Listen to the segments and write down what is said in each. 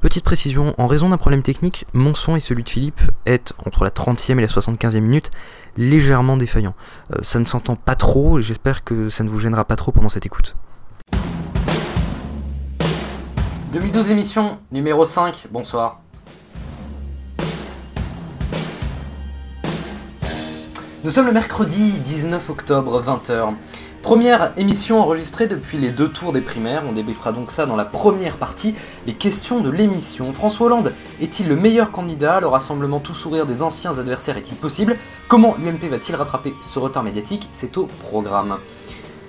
Petite précision, en raison d'un problème technique, mon son et celui de Philippe est, entre la 30e et la 75e minute, légèrement défaillant. Euh, ça ne s'entend pas trop et j'espère que ça ne vous gênera pas trop pendant cette écoute. 2012 émission numéro 5, bonsoir. Nous sommes le mercredi 19 octobre, 20h. Première émission enregistrée depuis les deux tours des primaires, on débriefera donc ça dans la première partie, les questions de l'émission. François Hollande est-il le meilleur candidat? Le rassemblement tout sourire des anciens adversaires est-il possible? Comment l'UMP va-t-il rattraper ce retard médiatique? C'est au programme.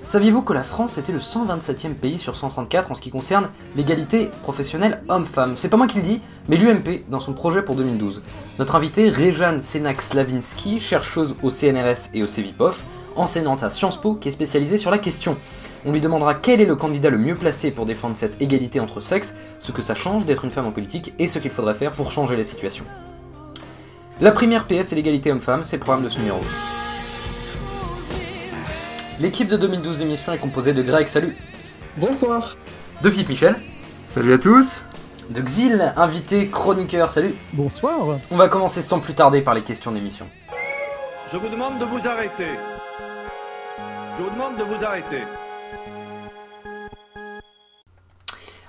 Saviez-vous que la France était le 127e pays sur 134 en ce qui concerne l'égalité professionnelle homme-femme? C'est pas moi qui le dis, mais l'UMP dans son projet pour 2012. Notre invité, Réjeanne Sénac-Slavinsky, chercheuse au CNRS et au CEVIPOF, enseignante à Sciences Po qui est spécialisée sur la question. On lui demandera quel est le candidat le mieux placé pour défendre cette égalité entre sexes, ce que ça change d'être une femme en politique et ce qu'il faudrait faire pour changer la situation. La première PS et l'égalité homme-femme, c'est le programme de ce numéro. L'équipe de 2012 d'émission est composée de Greg, salut Bonsoir De Philippe Michel Salut à tous De Xil, invité chroniqueur, salut Bonsoir On va commencer sans plus tarder par les questions d'émission. Je vous demande de vous arrêter. Je vous demande de vous arrêter.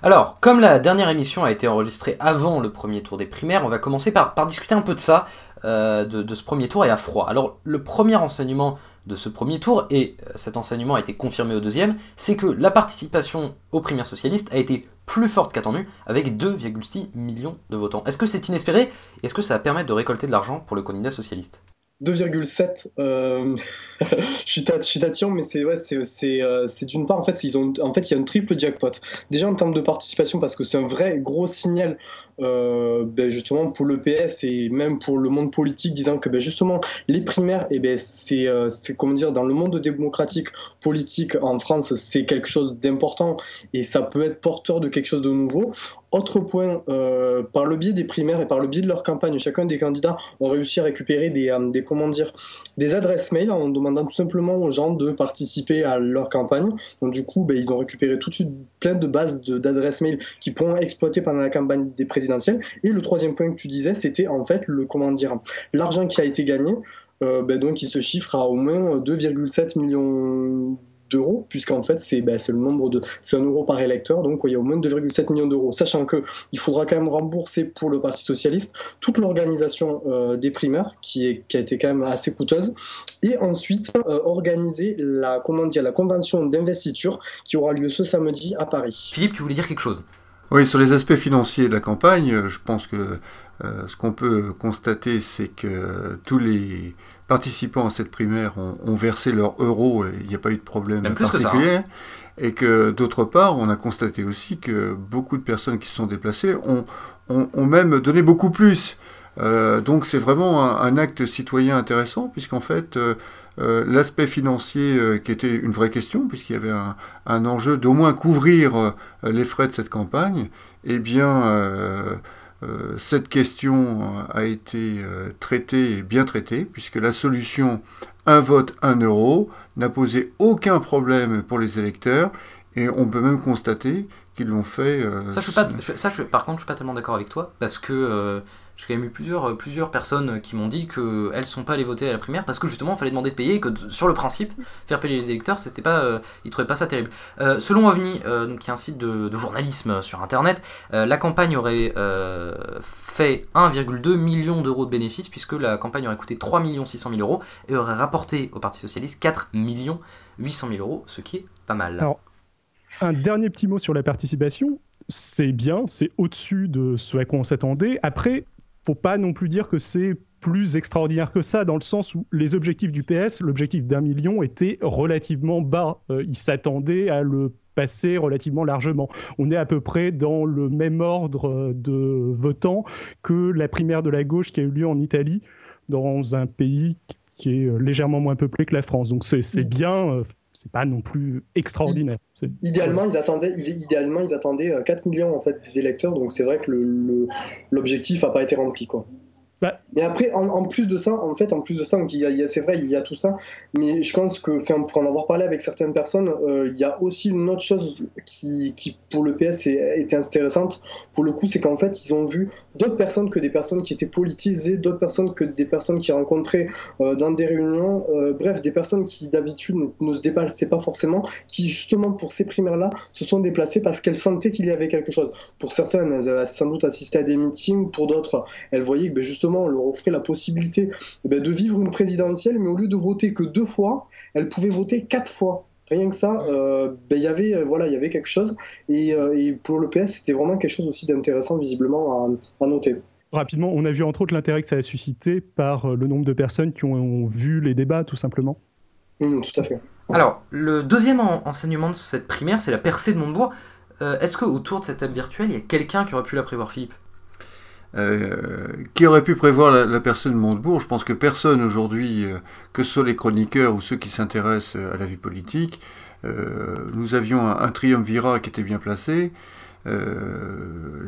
Alors, comme la dernière émission a été enregistrée avant le premier tour des primaires, on va commencer par, discuter un peu de ça, euh, de, de, ce premier tour et à froid. Alors, le premier enseignement de ce premier tour, et cet enseignement a été confirmé au deuxième, c'est que la participation aux primaires socialistes a été plus forte qu'attendue, avec 2,6 millions de votants. Est-ce que c'est inespéré? Est-ce que ça va permettre de récolter de l'argent pour le candidat socialiste? 2,7. Euh... je suis tatillon, mais c'est ouais, c'est euh, d'une part en fait ils ont en fait il y a un triple jackpot. Déjà en termes de participation parce que c'est un vrai gros signal euh, ben, justement pour le PS et même pour le monde politique disant que ben, justement les primaires et eh ben c'est euh, comment dire dans le monde démocratique politique en France c'est quelque chose d'important et ça peut être porteur de quelque chose de nouveau. Autre point, euh, par le biais des primaires et par le biais de leur campagne, chacun des candidats ont réussi à récupérer des, euh, comment dire, des adresses mail en demandant tout simplement aux gens de participer à leur campagne. Donc du coup, ben, ils ont récupéré toute une plein de bases d'adresses mail qui pourront exploiter pendant la campagne des Et le troisième point que tu disais, c'était en fait le comment dire, l'argent qui a été gagné. Euh, ben, donc il se chiffre à au moins 2,7 millions d'euros, puisqu'en fait, c'est bah, le nombre de. C'est un euro par électeur, donc il y a au moins 2,7 millions d'euros. Sachant qu'il faudra quand même rembourser pour le Parti Socialiste toute l'organisation euh, des primaires, qui, a été quand même assez coûteuse, et ensuite euh, organiser la, comment dire, la convention d'investiture qui aura lieu ce samedi à Paris. Philippe, tu voulais dire quelque chose? Oui, sur les aspects financiers de la campagne, je pense que euh, ce qu'on peut constater, c'est que tous les participants à cette primaire ont, versé leur euro et il n'y a pas eu de problème particulier. hein. Et que d'autre part, on a constaté aussi que beaucoup de personnes qui se sont déplacées ont, ont, même donné beaucoup plus. Euh, donc c'est vraiment un, acte citoyen intéressant, puisqu'en fait, euh, euh, l'aspect financier qui était une vraie question, puisqu'il y avait un, un enjeu d'au moins couvrir les frais de cette campagne, eh bien euh, cette question a été euh, traitée et bien traitée, puisque la solution un vote, un euro n'a posé aucun problème pour les électeurs, et on peut même constater qu'ils l'ont fait. Euh, ça, je pas, ça par contre, je suis pas tellement d'accord avec toi, parce que j'ai quand même eu plusieurs, euh, plusieurs personnes qui m'ont dit qu'elles ne sont pas allées voter à la primaire parce que justement il fallait demander de payer et que sur le principe, faire payer les électeurs, pas, euh, ils trouvaient pas ça terrible. Euh, selon OVNI, donc, qui est un site de, journalisme sur internet, la campagne aurait fait 1,2 million d'euros de bénéfices puisque la campagne aurait coûté 3 600 000 euros et aurait rapporté au Parti Socialiste 4 800 000 euros, ce qui est pas mal. Alors, un dernier petit mot sur la participation c'est bien, c'est au-dessus de ce à quoi on s'attendait. Après, faut pas non plus dire que c'est plus extraordinaire que ça, dans le sens où les objectifs du PS, l'objectif d'un million, était relativement bas. Euh, ils s'attendaient à le passer relativement largement. On est à peu près dans le même ordre de votants que la primaire de la gauche qui a eu lieu en Italie, dans un pays qui est légèrement moins peuplé que la France. Donc c'est bien, euh, c'est pas non plus extraordinaire. Idéalement, ils attendaient, idéalement, ils attendaient 4 euh, millions en fait d'électeurs, donc c'est vrai que l'objectif n'a pas été rempli quoi. Bah. Mais après, en, plus de ça, en fait, en plus de ça, c'est vrai, il y a tout ça, mais je pense que, pour en avoir parlé avec certaines personnes, euh, il y a aussi une autre chose qui, qui pour le PS, était intéressante. Pour le coup, c'est qu'en fait, ils ont vu d'autres personnes que des personnes qui étaient politisées, d'autres personnes que des personnes qui rencontraient euh, dans des réunions, euh, bref, des personnes qui d'habitude ne, se dépassaient pas forcément, qui justement pour ces primaires-là se sont déplacées parce qu'elles sentaient qu'il y avait quelque chose. Pour certaines, elles avaient sans doute assisté à des meetings, pour d'autres, elles voyaient que ben, justement on leur offrait la possibilité eh ben, de vivre une présidentielle, mais au lieu de voter que deux fois, elles pouvaient voter quatre fois. Rien que ça, euh, ben, y avait, euh, voilà, il y avait quelque chose. Euh, et, pour le PS, c'était vraiment quelque chose aussi d'intéressant, visiblement, à, noter. Rapidement, on a vu entre autres l'intérêt que ça a suscité par le nombre de personnes qui ont, vu les débats, tout simplement. Mmh, tout à fait. Alors, le deuxième enseignement de cette primaire, c'est la percée de Montebourg. Est-ce qu'autour de cette table virtuelle, il y a quelqu'un qui aurait pu la prévoir, Philippe? Euh, qui aurait pu prévoir la, personne de Montebourg? Je pense que personne aujourd'hui, euh, que ce soit les chroniqueurs ou ceux qui s'intéressent à la vie politique, euh, nous avions un, triumvirat qui était bien placé.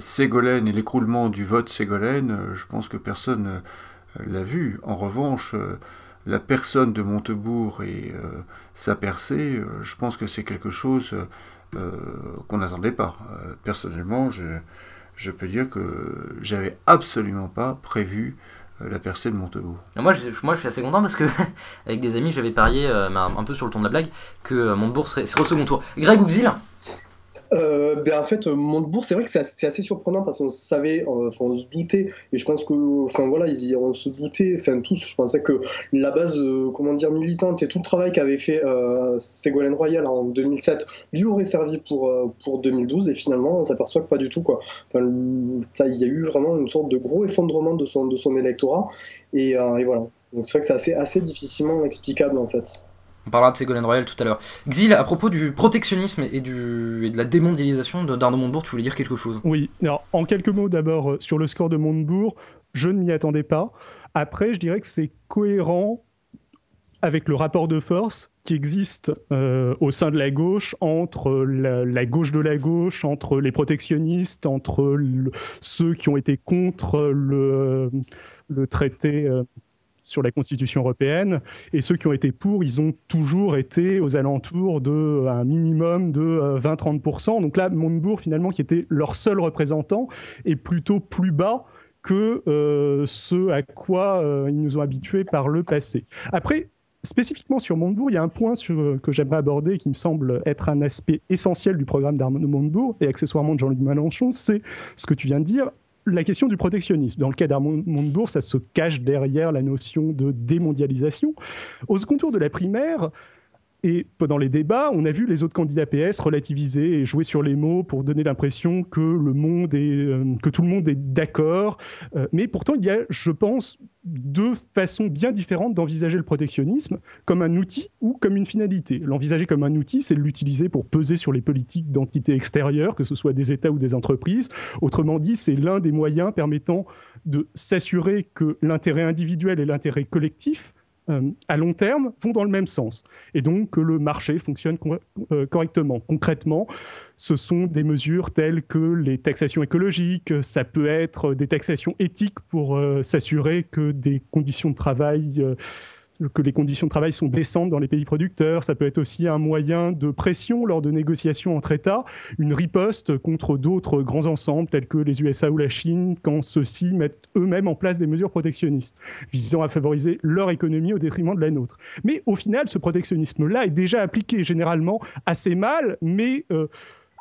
Ségolène et l'écroulement du vote Ségolène, je pense que personne l'a vu. En revanche, la personne de Montebourg et sa percée, je pense que c'est quelque chose qu'on n'attendait pas. personnellement, je je peux dire que j'avais absolument pas prévu euh, la percée de Montebourg. Moi je, moi, je suis assez content parce que, avec des amis, j'avais parié, euh, un peu sur le ton de la blague, que euh, Montebourg serait, serait au second tour. Greg Ouxil euh, ben en fait, Montebourg, c'est vrai que c'est assez, surprenant parce qu'on savait, euh, enfin, on se doutait, et je pense que, enfin voilà, ils, on se doutait, enfin tous, je pensais que la base, euh, comment dire, militante et tout le travail qu'avait fait Ségolène Royal en 2007 lui aurait servi pour, pour 2012, et finalement, on s'aperçoit que pas du tout, quoi. Enfin, ça, il y a eu vraiment une sorte de gros effondrement de son, de son électorat, et, et voilà. Donc c'est vrai que c'est assez, assez difficilement explicable en fait. On parlera de Ségolène Royal tout à l'heure. Xil, à propos du protectionnisme et, de la démondialisation d'Arnaud Montebourg, tu voulais dire quelque chose? Oui, alors en quelques mots d'abord euh, sur le score de Montebourg, je ne m'y attendais pas. Après, je dirais que c'est cohérent avec le rapport de force qui existe euh, au sein de la gauche entre la, gauche de la gauche, entre les protectionnistes, entre ceux qui ont été contre le, le traité euh, sur la Constitution européenne, et ceux qui ont été pour, ils ont toujours été aux alentours de un minimum de 20-30%. Euh, Donc là, Montebourg, finalement, qui était leur seul représentant, est plutôt plus bas que euh, ce à quoi euh, ils nous ont habitués par le passé. Après, spécifiquement sur Montebourg, il y a un point sur, que j'aimerais aborder qui me semble être un aspect essentiel du programme d'Arnaud Montebourg et accessoirement de Jean-Luc Mélenchon, c'est ce que tu viens de dire, la question du protectionnisme. Dans le cas d'Armand ça se cache derrière la notion de démondialisation. Au second tour de la primaire, et pendant les débats, on a vu les autres candidats PS relativiser et jouer sur les mots pour donner l'impression que le monde est, euh, que tout le monde est d'accord. Euh, mais pourtant, il y a, je pense, deux façons bien différentes d'envisager le protectionnisme, comme un outil ou comme une finalité. L'envisager comme un outil, c'est l'utiliser pour peser sur les politiques d'entités extérieures, que ce soit des États ou des entreprises. Autrement dit, c'est l'un des moyens permettant de s'assurer que l'intérêt individuel et l'intérêt collectif euh, à long terme vont dans le même sens et donc que le marché fonctionne euh, correctement. Concrètement, ce sont des mesures telles que les taxations écologiques, ça peut être des taxations éthiques pour euh, s'assurer que des conditions de travail que les conditions de travail sont décentes dans les pays producteurs. Ça peut être aussi un moyen de pression lors de négociations entre États, une riposte contre d'autres grands ensembles tels que les USA ou la Chine quand ceux-ci mettent eux-mêmes en place des mesures protectionnistes visant à favoriser leur économie au détriment de la nôtre. Mais au final, ce protectionnisme-là est déjà appliqué généralement assez mal, mais euh,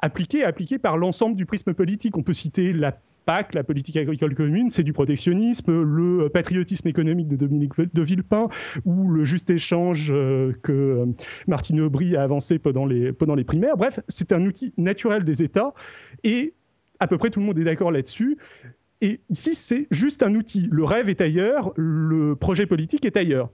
appliqué, appliqué par l'ensemble du prisme politique. On peut citer la PAC, la politique agricole commune, c'est du protectionnisme, le patriotisme économique de Dominique de Villepin ou le juste échange euh, que euh, Martine Aubry a avancé pendant les, pendant les primaires. Bref, c'est un outil naturel des États et à peu près tout le monde est d'accord là-dessus. Et ici, c'est juste un outil. Le rêve est ailleurs, le projet politique est ailleurs.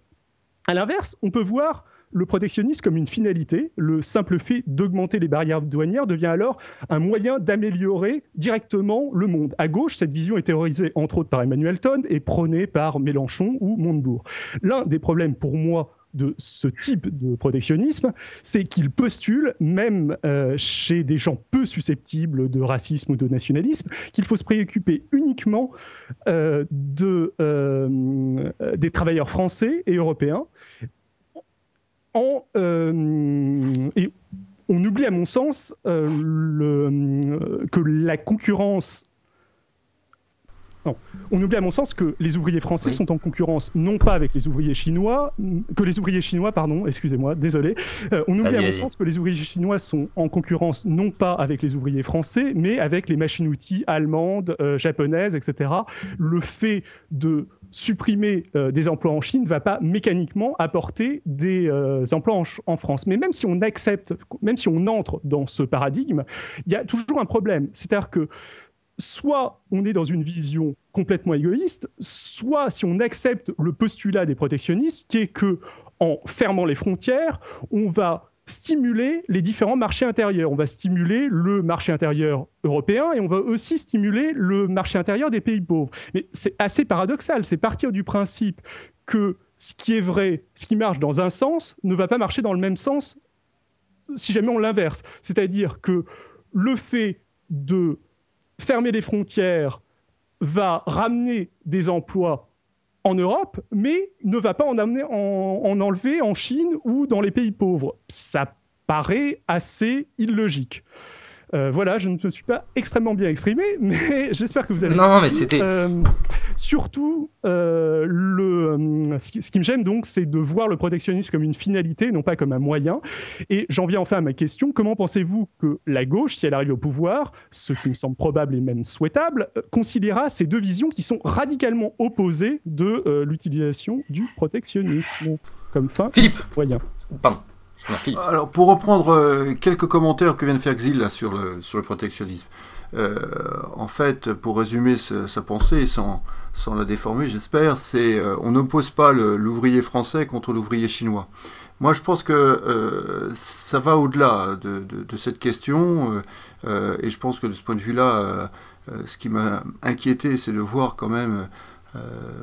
À l'inverse, on peut voir le protectionnisme comme une finalité. Le simple fait d'augmenter les barrières douanières devient alors un moyen d'améliorer directement le monde. À gauche, cette vision est théorisée entre autres par Emmanuel Todd et prônée par Mélenchon ou Montebourg. L'un des problèmes pour moi de ce type de protectionnisme, c'est qu'il postule, même euh, chez des gens peu susceptibles de racisme ou de nationalisme, qu'il faut se préoccuper uniquement euh, euh, des travailleurs français et européens. En, et on oublie à mon sens le, que la concurrence on oublie à mon sens que les ouvriers français sont en concurrence non pas avec les ouvriers chinois, que les ouvriers chinois, pardon, excusez-moi, désolé. Euh, on oublie à mon sens que les ouvriers chinois sont en concurrence non pas avec les ouvriers français, mais avec les machines-outils allemandes, euh, japonaises, etc. Le fait de supprimer euh, des emplois en Chine ne va pas mécaniquement apporter des emplois en, en, France. Mais même si on accepte, même si on entre dans ce paradigme, il y a toujours un problème. C'est-à-dire que soit on est dans une vision complètement égoïste, soit si on accepte le postulat des protectionnistes, qui est que en fermant les frontières, on va stimuler les différents marchés intérieurs. On va stimuler le marché intérieur européen et on va aussi stimuler le marché intérieur des pays pauvres. Mais c'est assez paradoxal, c'est partir du principe que ce qui est vrai, ce qui marche dans un sens, ne va pas marcher dans le même sens si jamais on l'inverse. C'est-à-dire que le fait de fermer les frontières va ramener des emplois en Europe, mais ne va pas en, amener, en, enlever en Chine ou dans les pays pauvres. Ça paraît assez illogique. Euh, voilà, je ne me suis pas extrêmement bien exprimé, mais j'espère que vous avez. Non, mais c'était. Euh, surtout, euh, le, ce qui, me gêne donc, c'est de voir le protectionnisme comme une finalité, non pas comme un moyen. Et j'en viens enfin à ma question comment pensez-vous que la gauche, si elle arrive au pouvoir, ce qui me semble probable et même souhaitable, conciliera ces deux visions qui sont radicalement opposées de l'utilisation du protectionnisme? Comme fin Philippe. moyen Pardon. Alors, pour reprendre euh, quelques commentaires que vient de faire Xil sur, le, protectionnisme, euh, en fait, pour résumer sa pensée, sans, la déformer, j'espère, c'est euh, on n'oppose pas l'ouvrier français contre l'ouvrier chinois. Moi, je pense que ça va au-delà de, cette question, et je pense que de ce point de vue-là, ce qui m'a inquiété, c'est de voir quand même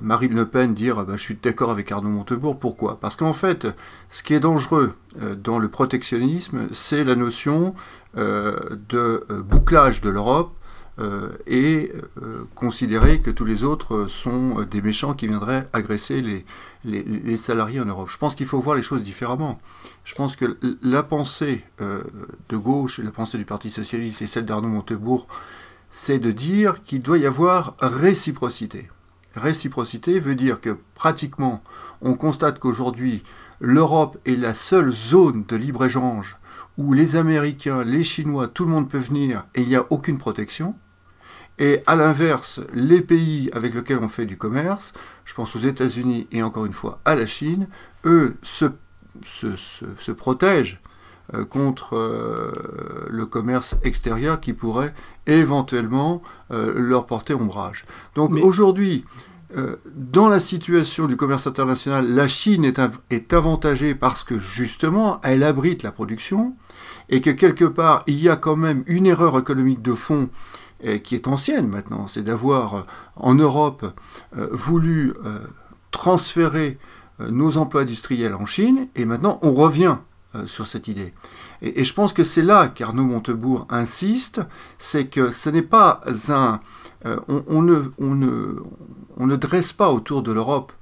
Marine Le Pen dire bah, je suis d'accord avec Arnaud Montebourg. Pourquoi? Parce qu'en fait, ce qui est dangereux euh, dans le protectionnisme, c'est la notion euh, de bouclage de l'Europe et considérer que tous les autres sont des méchants qui viendraient agresser les, salariés en Europe. Je pense qu'il faut voir les choses différemment. Je pense que la pensée de gauche la pensée du Parti socialiste et celle d'Arnaud Montebourg, c'est de dire qu'il doit y avoir réciprocité. Réciprocité veut dire que pratiquement, on constate qu'aujourd'hui, l'Europe est la seule zone de libre-échange où les Américains, les Chinois, tout le monde peut venir et il n'y a aucune protection. Et à l'inverse, les pays avec lesquels on fait du commerce, je pense aux États-Unis et encore une fois à la Chine, eux se, se, protègent contre euh, le commerce extérieur qui pourrait éventuellement euh, leur porter ombrage. Donc aujourd'hui, dans la situation du commerce international, la Chine est, est avantagée parce que justement, elle abrite la production et que quelque part, il y a quand même une erreur économique de fond qui est ancienne maintenant, c'est d'avoir en Europe voulu transférer nos emplois industriels en Chine, et maintenant on revient euh, sur cette idée. Et, je pense que c'est là qu'Arnaud Montebourg insiste, c'est que ce n'est pas un... Euh, on, ne, on, ne, on, ne, dresse pas autour de l'Europe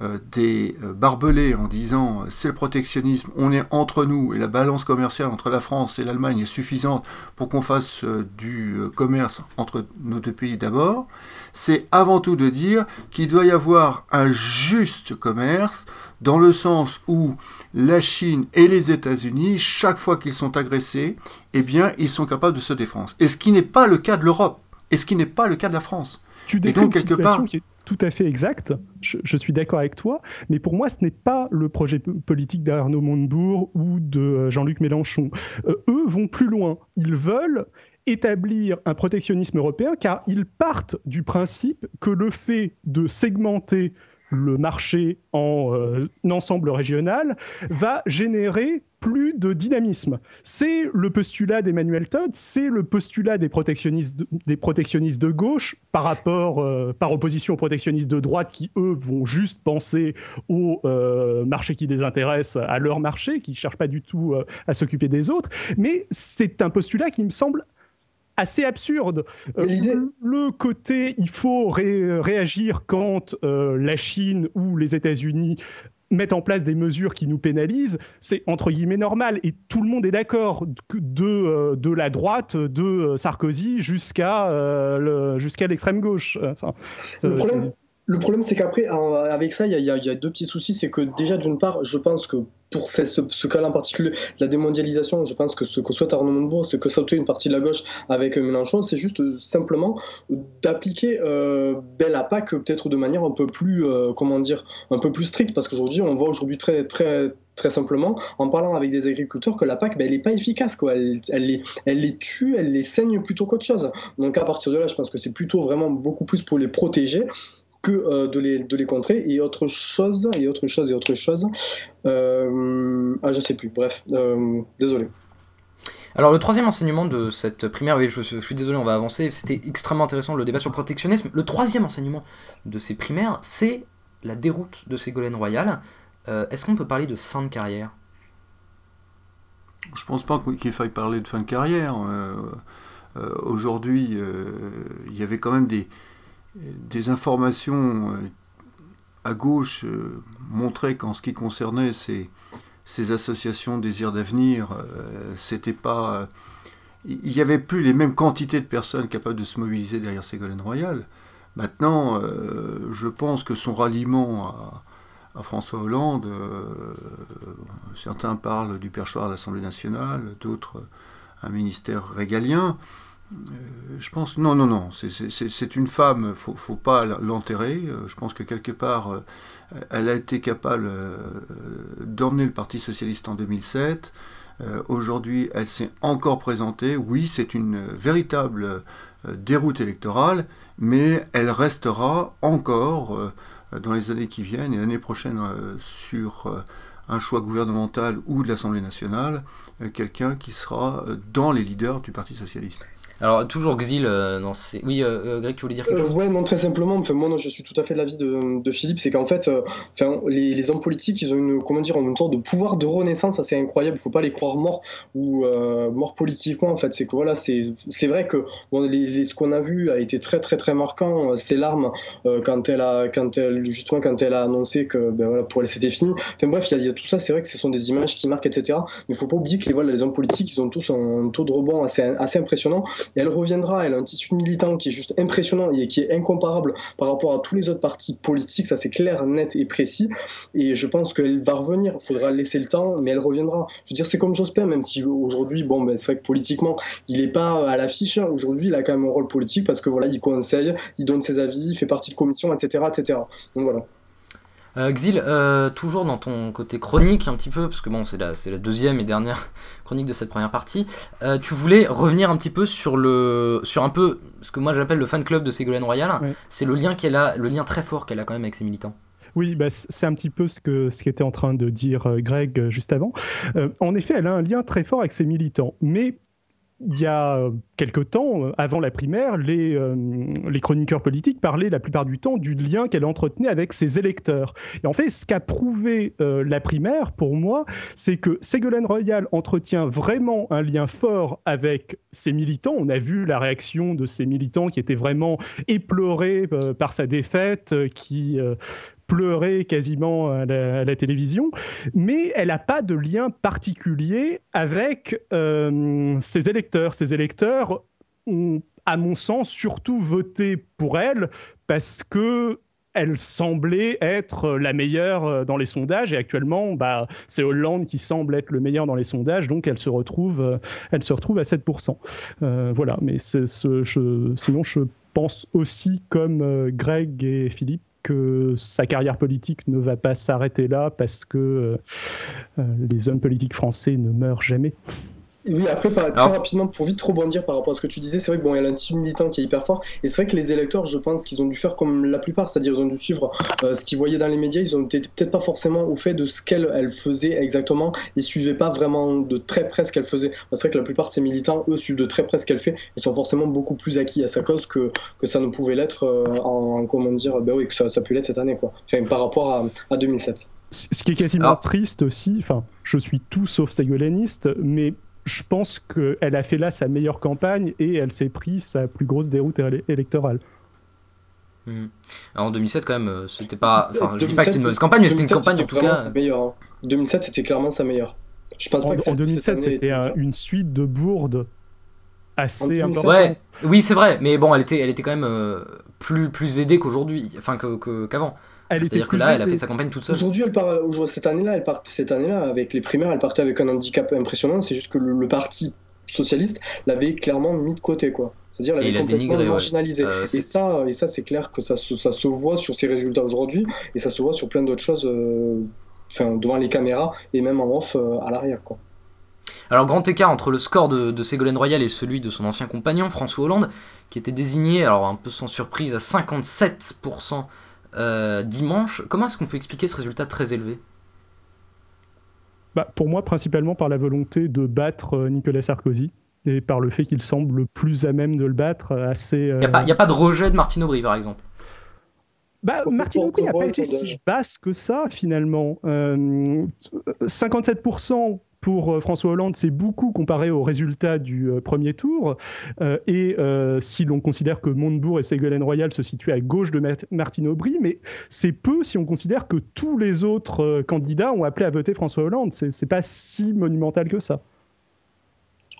euh, des barbelés en disant c'est le protectionnisme, on est entre nous et la balance commerciale entre la France et l'Allemagne est suffisante pour qu'on fasse du commerce entre nos deux pays d'abord. C'est avant tout de dire qu'il doit y avoir un juste commerce dans le sens où la Chine et les États-Unis, chaque fois qu'ils sont agressés, eh bien, ils sont capables de se défendre. Et ce qui n'est pas le cas de l'Europe, et ce qui n'est pas le cas de la France. Tu décris une situation qui est tout à fait exacte, je, suis d'accord avec toi, mais pour moi, ce n'est pas le projet politique d'Arnaud Montebourg ou de euh, Jean-Luc Mélenchon. Euh, eux vont plus loin. Ils veulent établir un protectionnisme européen car ils partent du principe que le fait de segmenter le marché en euh, ensemble régional va générer plus de dynamisme. C'est le postulat d'Emmanuel Todd, c'est le postulat des protectionnistes de, des protectionnistes de gauche par rapport, euh, par opposition aux protectionnistes de droite qui, eux, vont juste penser au euh, marché qui les intéresse, à leur marché, qui ne cherchent pas du tout à s'occuper des autres. Mais c'est un postulat qui me semble assez absurde. Euh, le côté il faut réagir quand euh, la Chine ou les États-Unis mettent en place des mesures qui nous pénalisent, c'est entre guillemets normal. Et tout le monde est d'accord de, euh, de la droite de Sarkozy jusqu'à jusqu'à l'extrême gauche. Enfin, le problème, le problème c'est qu'après, avec ça, il y, a deux petits soucis. C'est que déjà, d'une part, je pense que pour ce, cas-là en particulier, la démondialisation, je pense que ce que souhaite Arnaud Montebourg, c'est que sauter une partie de la gauche avec Mélenchon, c'est juste euh, simplement d'appliquer euh, la PAC peut-être de manière un peu plus, euh, comment dire, un peu plus stricte, parce qu'aujourd'hui, on voit aujourd'hui très, très, très simplement, en parlant avec des agriculteurs, que la PAC, ben, elle n'est pas efficace, quoi. Elle, les, elle les tue, elle les saigne plutôt qu'autre chose. Donc à partir de là, je pense que c'est plutôt vraiment beaucoup plus pour les protéger que euh, de, les, de les contrer. Et autre chose, et autre chose, et autre chose. Euh, ah, je sais plus, bref, euh, désolé. Alors le troisième enseignement de cette primaire, oui, je, suis désolé, on va avancer, c'était extrêmement intéressant le débat sur le protectionnisme. Le troisième enseignement de ces primaires, c'est la déroute de Ségolène Royal. Est-ce qu'on peut parler de fin de carrière? Je pense pas qu'il faille parler de fin de carrière. Aujourd'hui, il y avait quand même des, des informations euh, à gauche euh, montraient qu'en ce qui concernait ces, ces associations Désir d'avenir, euh, c'était pas. Il n'y avait plus les mêmes quantités de personnes capables de se mobiliser derrière Ségolène Royal. Maintenant, je pense que son ralliement à, François Hollande, certains parlent du perchoir à l'Assemblée nationale, d'autres un ministère régalien. Euh, je pense, non, non, non, c'est une femme, faut, faut pas l'enterrer. Euh, je pense que quelque part, euh, elle a été capable d'emmener le Parti Socialiste en 2007. Aujourd'hui, elle s'est encore présentée. Oui, c'est une véritable déroute électorale, mais elle restera encore dans les années qui viennent et l'année prochaine sur un choix gouvernemental ou de l'Assemblée nationale, quelqu'un qui sera dans les leaders du Parti socialiste. Alors, toujours Xil, euh, non, oui, euh, euh, Greg, tu voulais dire quelque chose? Ouais, non, très simplement, enfin, moi, non, je suis tout à fait de l'avis de, de Philippe, c'est qu'en fait, enfin, les, les, hommes politiques, ils ont une, comment dire, une sorte de pouvoir de renaissance assez incroyable, il faut pas les croire morts ou morts politiquement, en fait, c'est que voilà, c'est vrai que bon, les, ce qu'on a vu a été très, très, très marquant, ses larmes, quand, elle a, quand elle, justement, quand elle a annoncé que, ben, voilà, pour elle, c'était fini. Enfin, bref, il y, y, a tout ça, c'est vrai que ce sont des images qui marquent, etc. Mais il faut pas oublier que les, voilà, les hommes politiques, ils ont tous un taux de rebond assez, assez impressionnant elle reviendra, elle a un tissu militant qui est juste impressionnant et qui est incomparable par rapport à tous les autres partis politiques, ça c'est clair, net et précis, et je pense qu'elle va revenir, il faudra laisser le temps, mais elle reviendra. Je veux dire, c'est comme Jospin, même si aujourd'hui, bon, ben, c'est vrai que politiquement, il n'est pas à l'affiche, aujourd'hui, il a quand même un rôle politique parce que voilà, il conseille, il donne ses avis, il fait partie de commission, etc. etc. Donc voilà. Euh, Xil, euh, toujours dans ton côté chronique un petit peu, parce que bon, c'est la, la deuxième et dernière chronique de cette première partie, euh, tu voulais revenir un petit peu sur le, sur un peu ce que moi j'appelle le fan club de Ségolène Royal. C'est le lien qu'elle a, le lien très fort qu'elle a quand même avec ses militants. Oui, bah, c'est un petit peu ce que ce qu'était en train de dire Greg juste avant. en effet, elle a un lien très fort avec ses militants, mais il y a euh, quelque temps, euh, avant la primaire, les, euh, les, chroniqueurs politiques parlaient la plupart du temps du lien qu'elle entretenait avec ses électeurs. Et en fait, ce qu'a prouvé la primaire, pour moi, c'est que Ségolène Royal entretient vraiment un lien fort avec ses militants. On a vu la réaction de ces militants qui étaient vraiment éplorés par sa défaite, qui pleurer quasiment à la, télévision, mais elle n'a pas de lien particulier avec euh, ses électeurs. Ses électeurs ont, à mon sens, surtout voté pour elle parce que elle semblait être la meilleure euh, dans les sondages et actuellement bah, c'est Hollande qui semble être le meilleur dans les sondages donc elle se retrouve, euh, elle se retrouve à 7%. voilà, mais sinon je pense aussi comme Greg et Philippe que sa carrière politique ne va pas s'arrêter là parce que euh, les hommes politiques français ne meurent jamais. Oui, après, très rapidement, pour vite rebondir par rapport à ce que tu disais, c'est vrai que bon, il y a l'intime militant qui est hyper fort, et c'est vrai que les électeurs, je pense qu'ils ont dû faire comme la plupart, c'est-à-dire ils ont dû suivre euh, ce qu'ils voyaient dans les médias, ils ont été peut-être pas forcément au fait de ce qu'elle elle faisait exactement, ils suivaient pas vraiment de très près ce qu'elle faisait. C'est vrai que la plupart de ces militants, eux, suivent de très près ce qu'elle fait, ils sont forcément beaucoup plus acquis à sa cause que, que ça ne pouvait l'être euh, en, comment dire, ben oui, que ça, ça a pu l'être cette année, quoi, enfin, par rapport à, à 2007. Ce qui est quasiment triste aussi, enfin, je suis tout sauf ségolèniste, mais je pense qu'elle a fait là sa meilleure campagne et elle s'est pris sa plus grosse déroute électorale. Hmm. en 2007, quand même, euh, c'était pas. Enfin, je dis pas que c'était une mauvaise campagne, mais c'était une campagne en tout cas. 2007, hein. c'était clairement sa meilleure. Je pense pas en, que en 2007, c'était une suite de bourdes assez importantes. Ouais, oui, c'est vrai, mais bon, elle était, elle était quand même euh, plus, plus aidée qu'aujourd'hui, enfin qu'avant. C'est-à-dire que là, elle a fait sa campagne toute seule. Aujourd'hui, elle part, cette année-là, elle part, cette année-là, avec les primaires, elle partait avec un handicap impressionnant. C'est juste que le, parti socialiste l'avait clairement mis de côté, quoi. C'est-à-dire l'avait complètement marginalisé. Euh, et ça, et ça, c'est clair que ça, ça se voit sur ses résultats aujourd'hui, et ça se voit sur plein d'autres choses, euh, enfin, devant les caméras et même en off euh, à l'arrière, quoi. Alors, grand écart entre le score de, de, Ségolène Royal et celui de son ancien compagnon, François Hollande, qui était désigné, alors un peu sans surprise, à 57% euh, dimanche. Comment est-ce qu'on peut expliquer ce résultat très élevé? Bah, Pour moi, principalement par la volonté de battre euh, Nicolas Sarkozy et par le fait qu'il semble plus à même de le battre euh, assez... Il n'y a, pas de rejet de Martine Aubry, par exemple? Bah, Martine Aubry n'a pas été si basse que ça, finalement. 57% pour euh, François Hollande, c'est beaucoup comparé aux résultats du euh, premier tour. Euh, et si l'on considère que Montebourg et Ségolène Royal se situent à gauche de Martine Aubry, mais c'est peu si on considère que tous les autres candidats ont appelé à voter François Hollande. C'est pas si monumental que ça.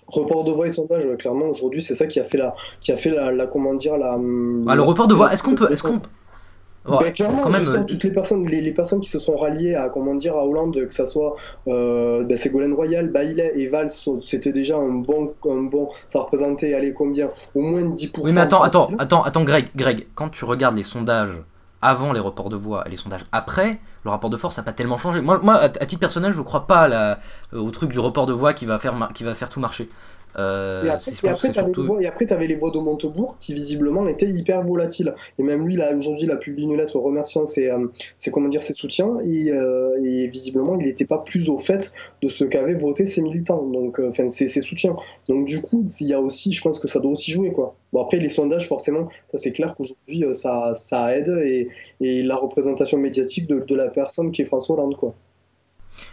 Report de voix et sondage, clairement aujourd'hui, c'est ça qui a fait la, qui a fait la, comment dire la. Ah, le report de voix. Est-ce qu'on peut, est-ce qu'on ben, clairement, quand même, je sens toutes les personnes, les, personnes qui se sont ralliées à comment dire à Hollande, que ça soit euh, ben, Ségolène Royal, Bailey et Valls, c'était déjà un bon, un bon, ça représentait, allez combien, au moins 10%. Oui mais attends, attends, attends, attends, Greg, Greg, quand tu regardes les sondages avant les reports de voix et les sondages après, le rapport de force n'a pas tellement changé. Moi, moi à, titre personnel, je ne crois pas la, au truc du report de voix qui va faire, qui va faire tout marcher. Euh, et après, tu avais, les voix de Montebourg qui visiblement étaient hyper volatiles. Et même lui, là, aujourd'hui, il a publié une lettre remerciant ses, euh, comment dire, ses soutiens. Et, euh, et visiblement, il n'était pas plus au fait de ce qu'avaient voté ses militants, donc enfin ses, soutiens. Donc du coup, il y a aussi, je pense que ça doit aussi jouer. quoi. Bon, après, les sondages, forcément, ça c'est clair qu'aujourd'hui, ça, ça aide. Et, et, la représentation médiatique de, de la personne qui est François Hollande. quoi.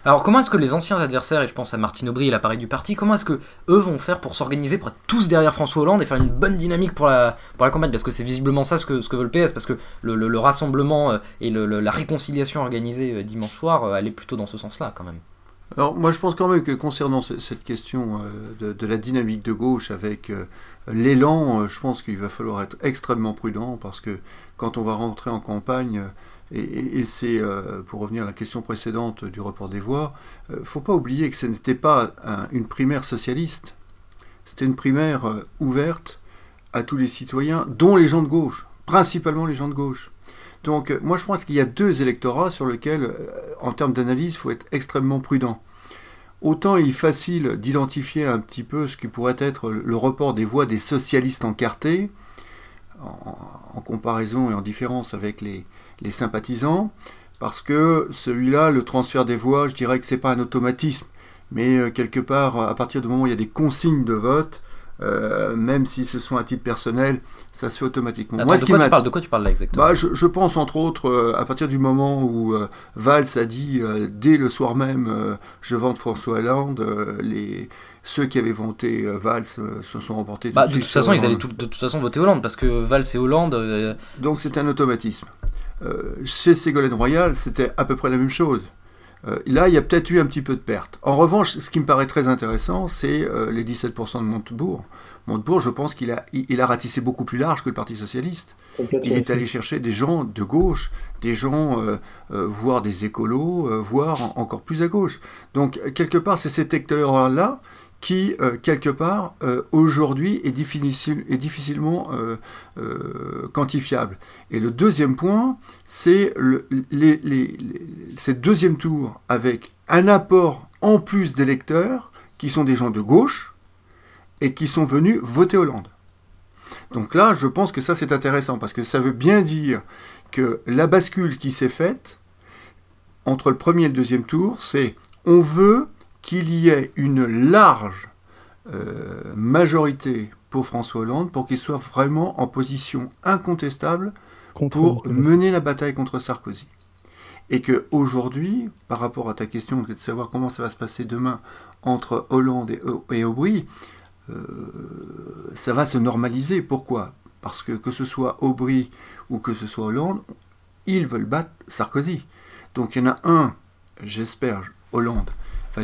Alors comment est-ce que les anciens adversaires, et je pense à Martine Aubry et l'appareil du parti, comment est-ce que eux vont faire pour s'organiser, pour être tous derrière François Hollande et faire une bonne dynamique pour la, pour la campagne? Parce que c'est visiblement ça ce que, ce que veut le PS, parce que le, rassemblement euh, et la réconciliation organisée euh, dimanche soir euh, allait plutôt dans ce sens-là quand même. Alors moi je pense quand même que concernant cette question de, la dynamique de gauche avec l'élan, je pense qu'il va falloir être extrêmement prudent parce que quand on va rentrer en campagne, et, c'est, euh, pour revenir à la question précédente du report des voix, il euh, ne faut pas oublier que ce n'était pas une primaire socialiste, c'était une primaire euh, ouverte à tous les citoyens, dont les gens de gauche, principalement les gens de gauche. Donc moi je pense qu'il y a deux électorats sur lesquels, en termes d'analyse, il faut être extrêmement prudent. Autant il est facile d'identifier un petit peu ce qui pourrait être le report des voix des socialistes encartés, en comparaison et en différence avec les, les sympathisants, parce que celui-là, le transfert des voix, je dirais que c'est pas un automatisme, mais euh, quelque part, à partir du moment où il y a des consignes de vote, euh, même si ce sont à titre personnel, ça se fait automatiquement. Moi, de, quoi tu parles, de quoi tu parles là exactement bah, je, pense entre autres, euh, à partir du moment où Valls a dit dès le soir même, je vante François Hollande, les, ceux qui avaient voté Valls se sont remportés. Bah, de, toute façon, ils allaient de toute façon voter Hollande parce que Valls et Hollande. Donc c'est un automatisme. Euh, chez Ségolène Royal, c'était à peu près la même chose. Euh, là, il y a peut-être eu un petit peu de perte. En revanche, ce qui me paraît très intéressant, c'est euh, les 17% de Montebourg. Montebourg, je pense qu'il a, il, a ratissé beaucoup plus large que le Parti Socialiste. Il est allé chercher des gens de gauche, des gens, voire des écolos, voire encore plus à gauche. Donc, quelque part, c'est cet électorat-là qui, euh, quelque part, euh, aujourd'hui est, difficile, est difficilement euh, quantifiable. Et le deuxième point, c'est le deuxième tour avec un apport en plus d'électeurs qui sont des gens de gauche et qui sont venus voter Hollande. Donc là, je pense que ça c'est intéressant parce que ça veut bien dire que la bascule qui s'est faite entre le premier et le deuxième tour, c'est on veut qu'il y ait une large euh, majorité pour François Hollande pour qu'il soit vraiment en position incontestable pour mener la bataille contre Sarkozy. Et que aujourd'hui, par rapport à ta question de savoir comment ça va se passer demain entre Hollande et, Aubry, euh, ça va se normaliser. Pourquoi? Parce que que ce soit Aubry ou que ce soit Hollande, ils veulent battre Sarkozy. Donc il y en a un, j'espère, Hollande,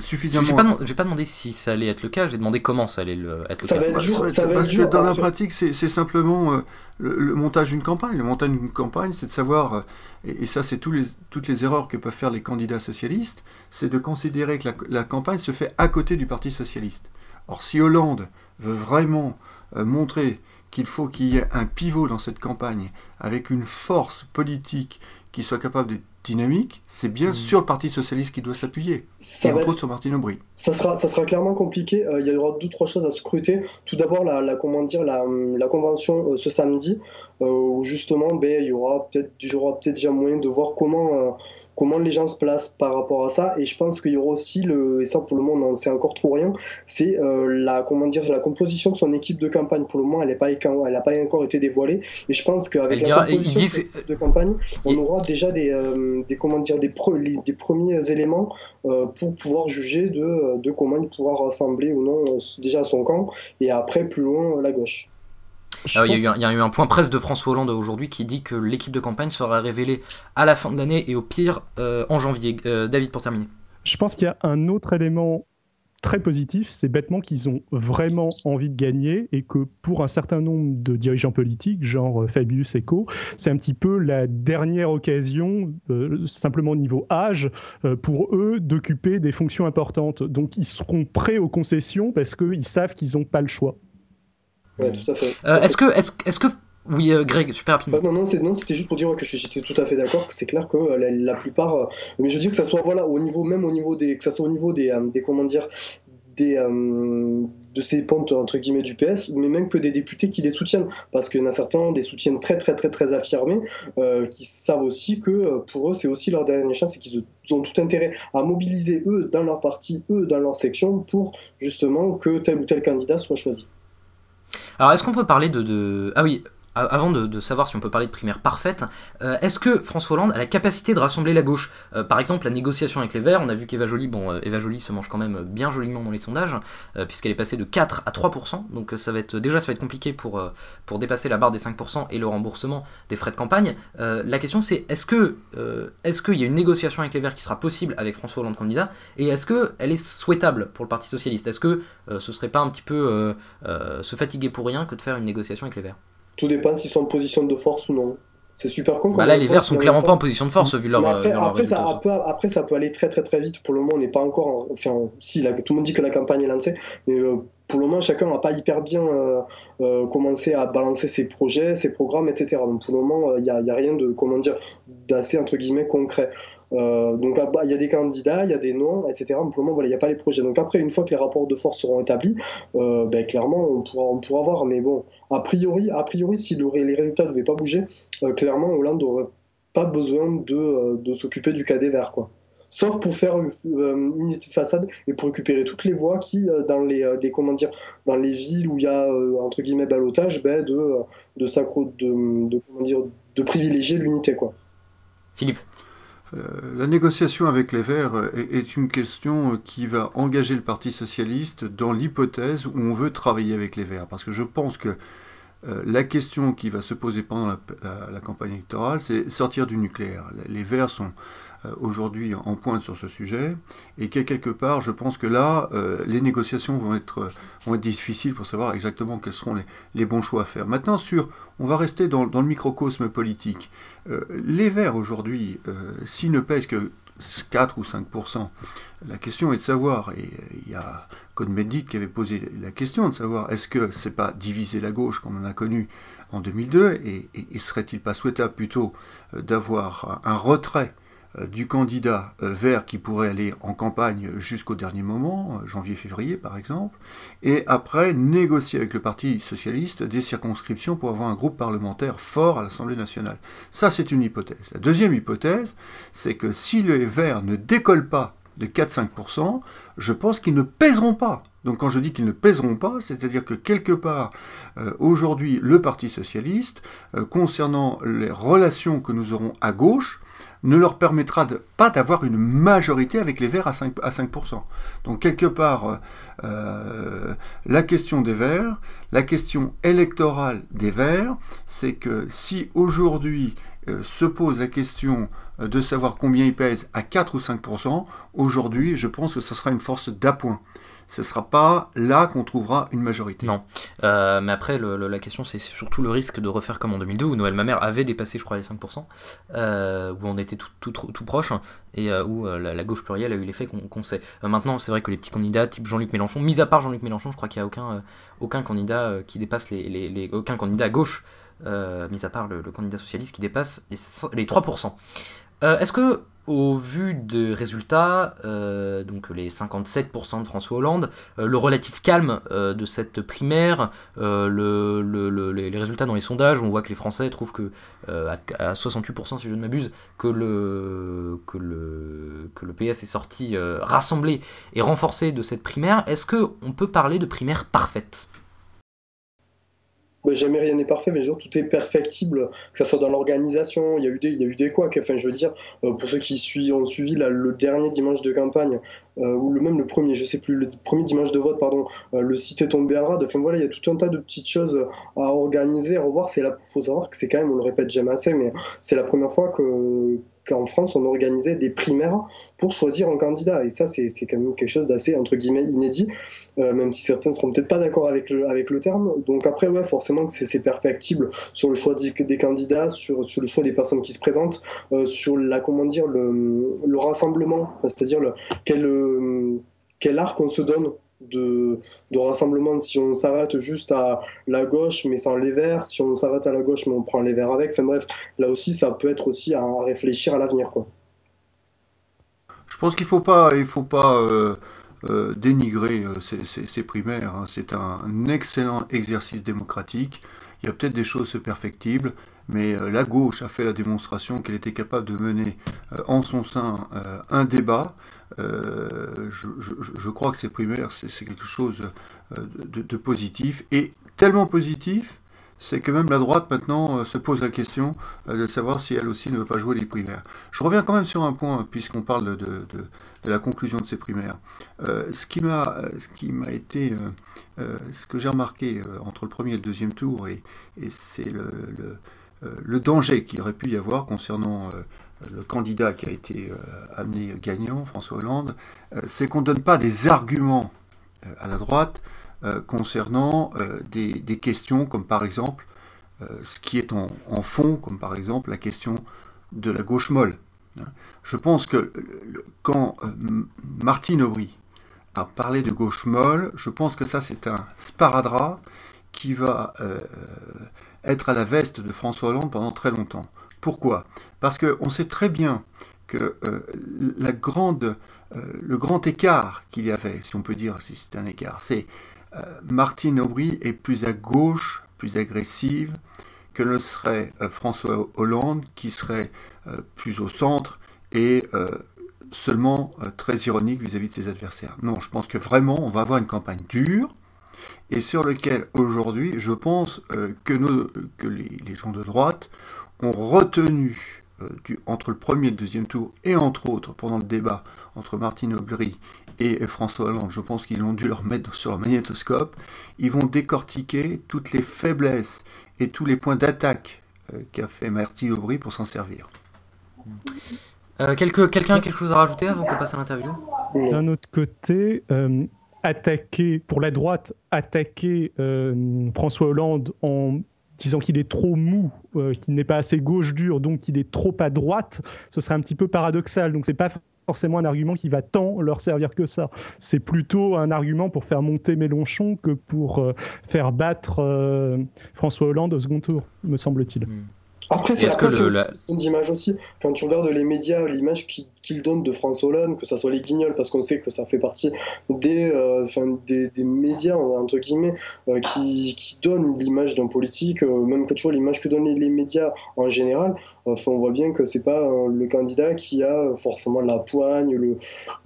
suffisamment. Je n'ai pas, pas, demandé si ça allait être le cas, j'ai demandé comment ça allait le, être ça le cas. Va être ça va parce que dans la pratique, c'est simplement euh, le, montage d'une campagne. Le montage d'une campagne, c'est de savoir, euh, et, ça c'est les, toutes les erreurs que peuvent faire les candidats socialistes, c'est de considérer que la, campagne se fait à côté du Parti socialiste. Or, si Hollande veut vraiment euh, montrer qu'il faut qu'il y ait un pivot dans cette campagne, avec une force politique qui soit capable de dynamique, c'est bien mm. sur le Parti Socialiste qui doit s'appuyer, et entre autres sur Martine Aubry. Ça sera, ça sera clairement compliqué, euh, il y aura deux, trois choses à scruter. Tout d'abord, la, comment dire, la, la convention euh, ce samedi, où justement, ben, il y aura peut-être peut déjà moyen de voir comment comment les gens se placent par rapport à ça. Et je pense qu'il y aura aussi, le, et ça pour le moment on sait encore trop rien, c'est euh, la, comment dire, la composition de son équipe de campagne. Pour le moment, elle n'a pas, elle pas encore été dévoilée. Et je pense qu'avec la composition de, campagne, on aura déjà des, euh, des, comment dire, des, des premiers éléments euh, pour pouvoir juger de, de comment il pourra rassembler ou non déjà son camp et après plus loin la gauche. Ah il, y a eu un, point presse de François Hollande aujourd'hui qui dit que l'équipe de campagne sera révélée à la fin de l'année et au pire euh, en janvier. Euh, David, pour terminer. Je pense qu'il y a un autre élément très positif, c'est bêtement qu'ils ont vraiment envie de gagner et que pour un certain nombre de dirigeants politiques, genre euh, Fabius Eco, c'est un petit peu la dernière occasion, simplement au niveau âge, pour eux d'occuper des fonctions importantes. Donc ils seront prêts aux concessions parce qu'ils savent qu'ils n'ont pas le choix. Ouais, tout à fait. Euh, est-ce que, est-ce, est que oui, euh, Greg, super rapidement. non, non, non, c'était juste pour dire que j'étais tout à fait d'accord, que c'est clair que euh, la, plupart, mais je veux dire que ça soit voilà au niveau même au niveau des, que ça soit au niveau des, des comment dire, des de ces pentes entre guillemets du PS, mais même que des députés qui les soutiennent, parce qu'il y en a certains des soutiennent très très très très affirmés, qui savent aussi que pour eux c'est aussi leur dernière chance et qu'ils ont tout intérêt à mobiliser eux dans leur parti, eux dans leur section pour justement que tel ou tel candidat soit choisi. Alors, est-ce qu'on peut parler de, Ah oui, avant de, savoir si on peut parler de primaire parfaite, euh, est-ce que François Hollande a la capacité de rassembler la gauche? Euh, Par exemple, la négociation avec les Verts, on a vu qu'Eva Joly, bon, euh, Eva se mange quand même bien joliment dans les sondages, puisqu'elle est passée de 4 à 3%, donc déjà ça va être compliqué pour, pour dépasser la barre des 5% et le remboursement des frais de campagne. la question c'est, est-ce que est-ce qu'il y a une négociation avec les Verts qui sera possible avec François Hollande candidat, et est-ce qu'elle est souhaitable pour le Parti Socialiste? Est-ce que ce serait pas un petit peu se fatiguer pour rien que de faire une négociation avec les Verts? Tout dépend s'ils sont en position de force ou non. C'est super con. Bah là, les Verts sont clairement pas en position de force vu leur. Après, après, ça, après, ça, peut aller très très très vite. Pour le moment, on n'est pas encore. Enfin, si, tout le monde dit que la campagne est lancée, mais euh, pour le moment, chacun n'a pas hyper bien euh, euh, commencé à balancer ses projets, ses programmes, etc. Donc pour le moment, il n'y a, a, rien de, comment dire, d'assez entre guillemets concret. Euh, donc ah, bah, il y a des candidats, il y a des noms, etc. pour le moment, voilà, il n'y a pas les projets. Donc après, une fois que les rapports de force seront établis, euh, ben, clairement, on pourra, on pourra voir. Mais bon, a priori, a priori si les résultats ne devaient pas bouger, euh, clairement, Hollande n'aurait pas besoin de, s'occuper du cas des Verts, quoi sauf pour faire une, de façade et pour récupérer toutes les voies qui, dans les, comment dire, dans les villes où il y a entre guillemets balotage, ben, de, de, de, de, comment dire, de privilégier l'unité, quoi. Philippe. Euh, la négociation avec les Verts est, une question qui va engager le Parti socialiste dans l'hypothèse où on veut travailler avec les Verts. Parce que je pense que euh, la question qui va se poser pendant la campagne électorale, c'est sortir du nucléaire. Les Verts sont aujourd'hui en pointe sur ce sujet, et que quelque part, je pense que là, euh, les négociations vont être, vont être difficiles pour savoir exactement quels seront les, bons choix à faire. Maintenant, sur, on va rester dans, le microcosme politique. Euh, les Verts aujourd'hui, s'ils ne pèsent que 4 ou 5%, la question est de savoir, et il y a Cohn-Bendit qui avait posé la question de savoir est-ce que c'est pas diviser la gauche comme on a connu en 2002, et, et serait-il pas souhaitable plutôt d'avoir un retrait euh, du candidat euh, vert qui pourrait aller en campagne jusqu'au dernier moment, euh, janvier-février par exemple, et après négocier avec le Parti socialiste des circonscriptions pour avoir un groupe parlementaire fort à l'Assemblée nationale. Ça, c'est une hypothèse. La deuxième hypothèse, c'est que si les verts ne décollent pas de 4-5%, je pense qu'ils ne pèseront pas. Donc quand je dis qu'ils ne pèseront pas, c'est-à-dire que quelque part, aujourd'hui, le Parti socialiste, concernant les relations que nous aurons à gauche, ne leur permettra pas d'avoir une majorité avec les Verts à 5%. À 5%. Donc quelque part, euh, euh, la question des Verts, la question électorale des Verts, c'est que si aujourd'hui euh, se pose la question de savoir combien ils pèsent à 4 ou 5%, aujourd'hui je pense que ce sera une force d'appoint ce ne sera pas là qu'on trouvera une majorité. Non. Euh, mais après, la question, c'est surtout le risque de refaire comme en 2002, où Noël Mamère avait dépassé, je crois, les 5%, euh, où on était tout, proche, et euh, où la, gauche plurielle a eu l'effet qu'on sait. maintenant, c'est vrai que les petits candidats, type Jean-Luc Mélenchon, mis à part Jean-Luc Mélenchon, je crois qu'il n'y a aucun, candidat qui dépasse les, aucun candidat à gauche, mis à part le, candidat socialiste, qui dépasse les 3%. Est-ce que au vu des résultats, euh, donc les 57% de François Hollande, euh, le relatif calme euh, de cette primaire, les résultats dans les sondages, on voit que les Français trouvent que à, 68% si je ne m'abuse, que le, que, le, que le PS est sorti rassemblé et renforcé de cette primaire. Est-ce qu'on peut parler de primaire parfaite? Bah, jamais rien n'est parfait, mais genre, tout est perfectible, que ce soit dans l'organisation, il y a eu des, il y a eu des quoi, enfin je veux dire, euh, pour ceux qui ont suivi le dernier dimanche de campagne, euh, ou même le premier, je sais plus, le premier dimanche de vote, pardon, euh, le site est tombé à rade, enfin voilà, il y a tout un tas de petites choses à organiser, à revoir, c'est faut savoir que c'est quand même, on le répète jamais assez, mais c'est la première fois que qu'en France, on organisait des primaires pour choisir un candidat. Et ça, c'est quand même quelque chose d'assez, entre guillemets, inédit, euh, même si certains ne seront peut-être pas d'accord avec le, avec le terme. Donc après, ouais, forcément que c'est perfectible sur le choix des, candidats, sur, le choix des personnes qui se présentent, euh, sur la, comment dire, le, le rassemblement, c'est-à-dire quel, euh, quel arc on se donne de, rassemblement si on s'arrête juste à la gauche mais sans les verts, si on s'arrête à la gauche mais on prend les verts avec. Bref, là aussi ça peut être aussi à réfléchir à l'avenir. quoi. Je pense qu'il ne faut pas, il faut pas euh, euh, dénigrer euh, ces, ces, primaires. Hein. C'est un, excellent exercice démocratique. Il y a peut-être des choses perfectibles, mais la gauche a fait la démonstration qu'elle était capable de mener en son sein un débat. Euh, je, crois que ces primaires, c'est quelque chose euh, de, positif, et tellement positif, c'est que même la droite maintenant euh, se pose la question de savoir si elle aussi ne veut pas jouer les primaires. Je reviens quand même sur un point, puisqu'on parle de, la conclusion de ces primaires. ce qui m'a été, ce que j'ai remarqué entre le premier et le deuxième tour, et, c'est le, le, danger qu'il aurait pu y avoir concernant le candidat qui a été euh, amené gagnant, François Hollande, euh, c'est qu'on ne donne pas des arguments euh, à la droite concernant des, questions comme par exemple ce qui est en, fond, comme par exemple la question de la gauche molle. Je pense que quand Martine Aubry a parlé de gauche molle, je pense que ça c'est un sparadrap qui va être à la veste de François Hollande pendant très longtemps. Pourquoi? Parce qu'on sait très bien que euh, la grande, euh, le grand écart qu'il y avait, si on peut dire si c'est un écart, c'est euh, Martine Aubry est plus à gauche, plus agressive que ne serait François Hollande, qui serait plus au centre et seulement très ironique vis-à-vis de ses adversaires. Non, je pense que vraiment, on va avoir une campagne dure et sur laquelle aujourd'hui, je pense que, que les, gens de droite ont retenu euh, entre le premier et le deuxième tour, et entre autres pendant le débat entre Martine Aubry et François Hollande, je pense qu'ils ont dû leur mettre sur leur magnétoscope, ils vont décortiquer toutes les faiblesses et tous les points d'attaque euh, qu'a fait Martine Aubry pour s'en servir. Euh, Quelqu'un a quelque chose à rajouter avant qu'on passe à l'interview? D'un autre côté, attaquer, pour la droite, attaquer François Hollande en disant qu'il est trop mou, euh, qu'il n'est pas assez gauche dur, donc qu'il est trop à droite, ce serait un petit peu paradoxal. Donc c'est pas forcément un argument qui va tant leur servir que ça. C'est plutôt un argument pour faire monter Mélenchon que pour euh, faire battre euh, François Hollande au second tour, me semble-t-il. Hmm. Après, c'est le- aussi la- d'image aussi. Quand tu regardes les médias, l'image qui- qu'ils donnent de François Hollande, que ce soit les guignols, parce qu'on sait que ça fait partie des, euh, des, des médias, entre guillemets, euh, qui, qui donnent l'image d'un politique, euh, même que tu vois l'image que donnent les, les médias en général, on voit bien que c'est pas euh, le candidat qui a forcément la poigne, le,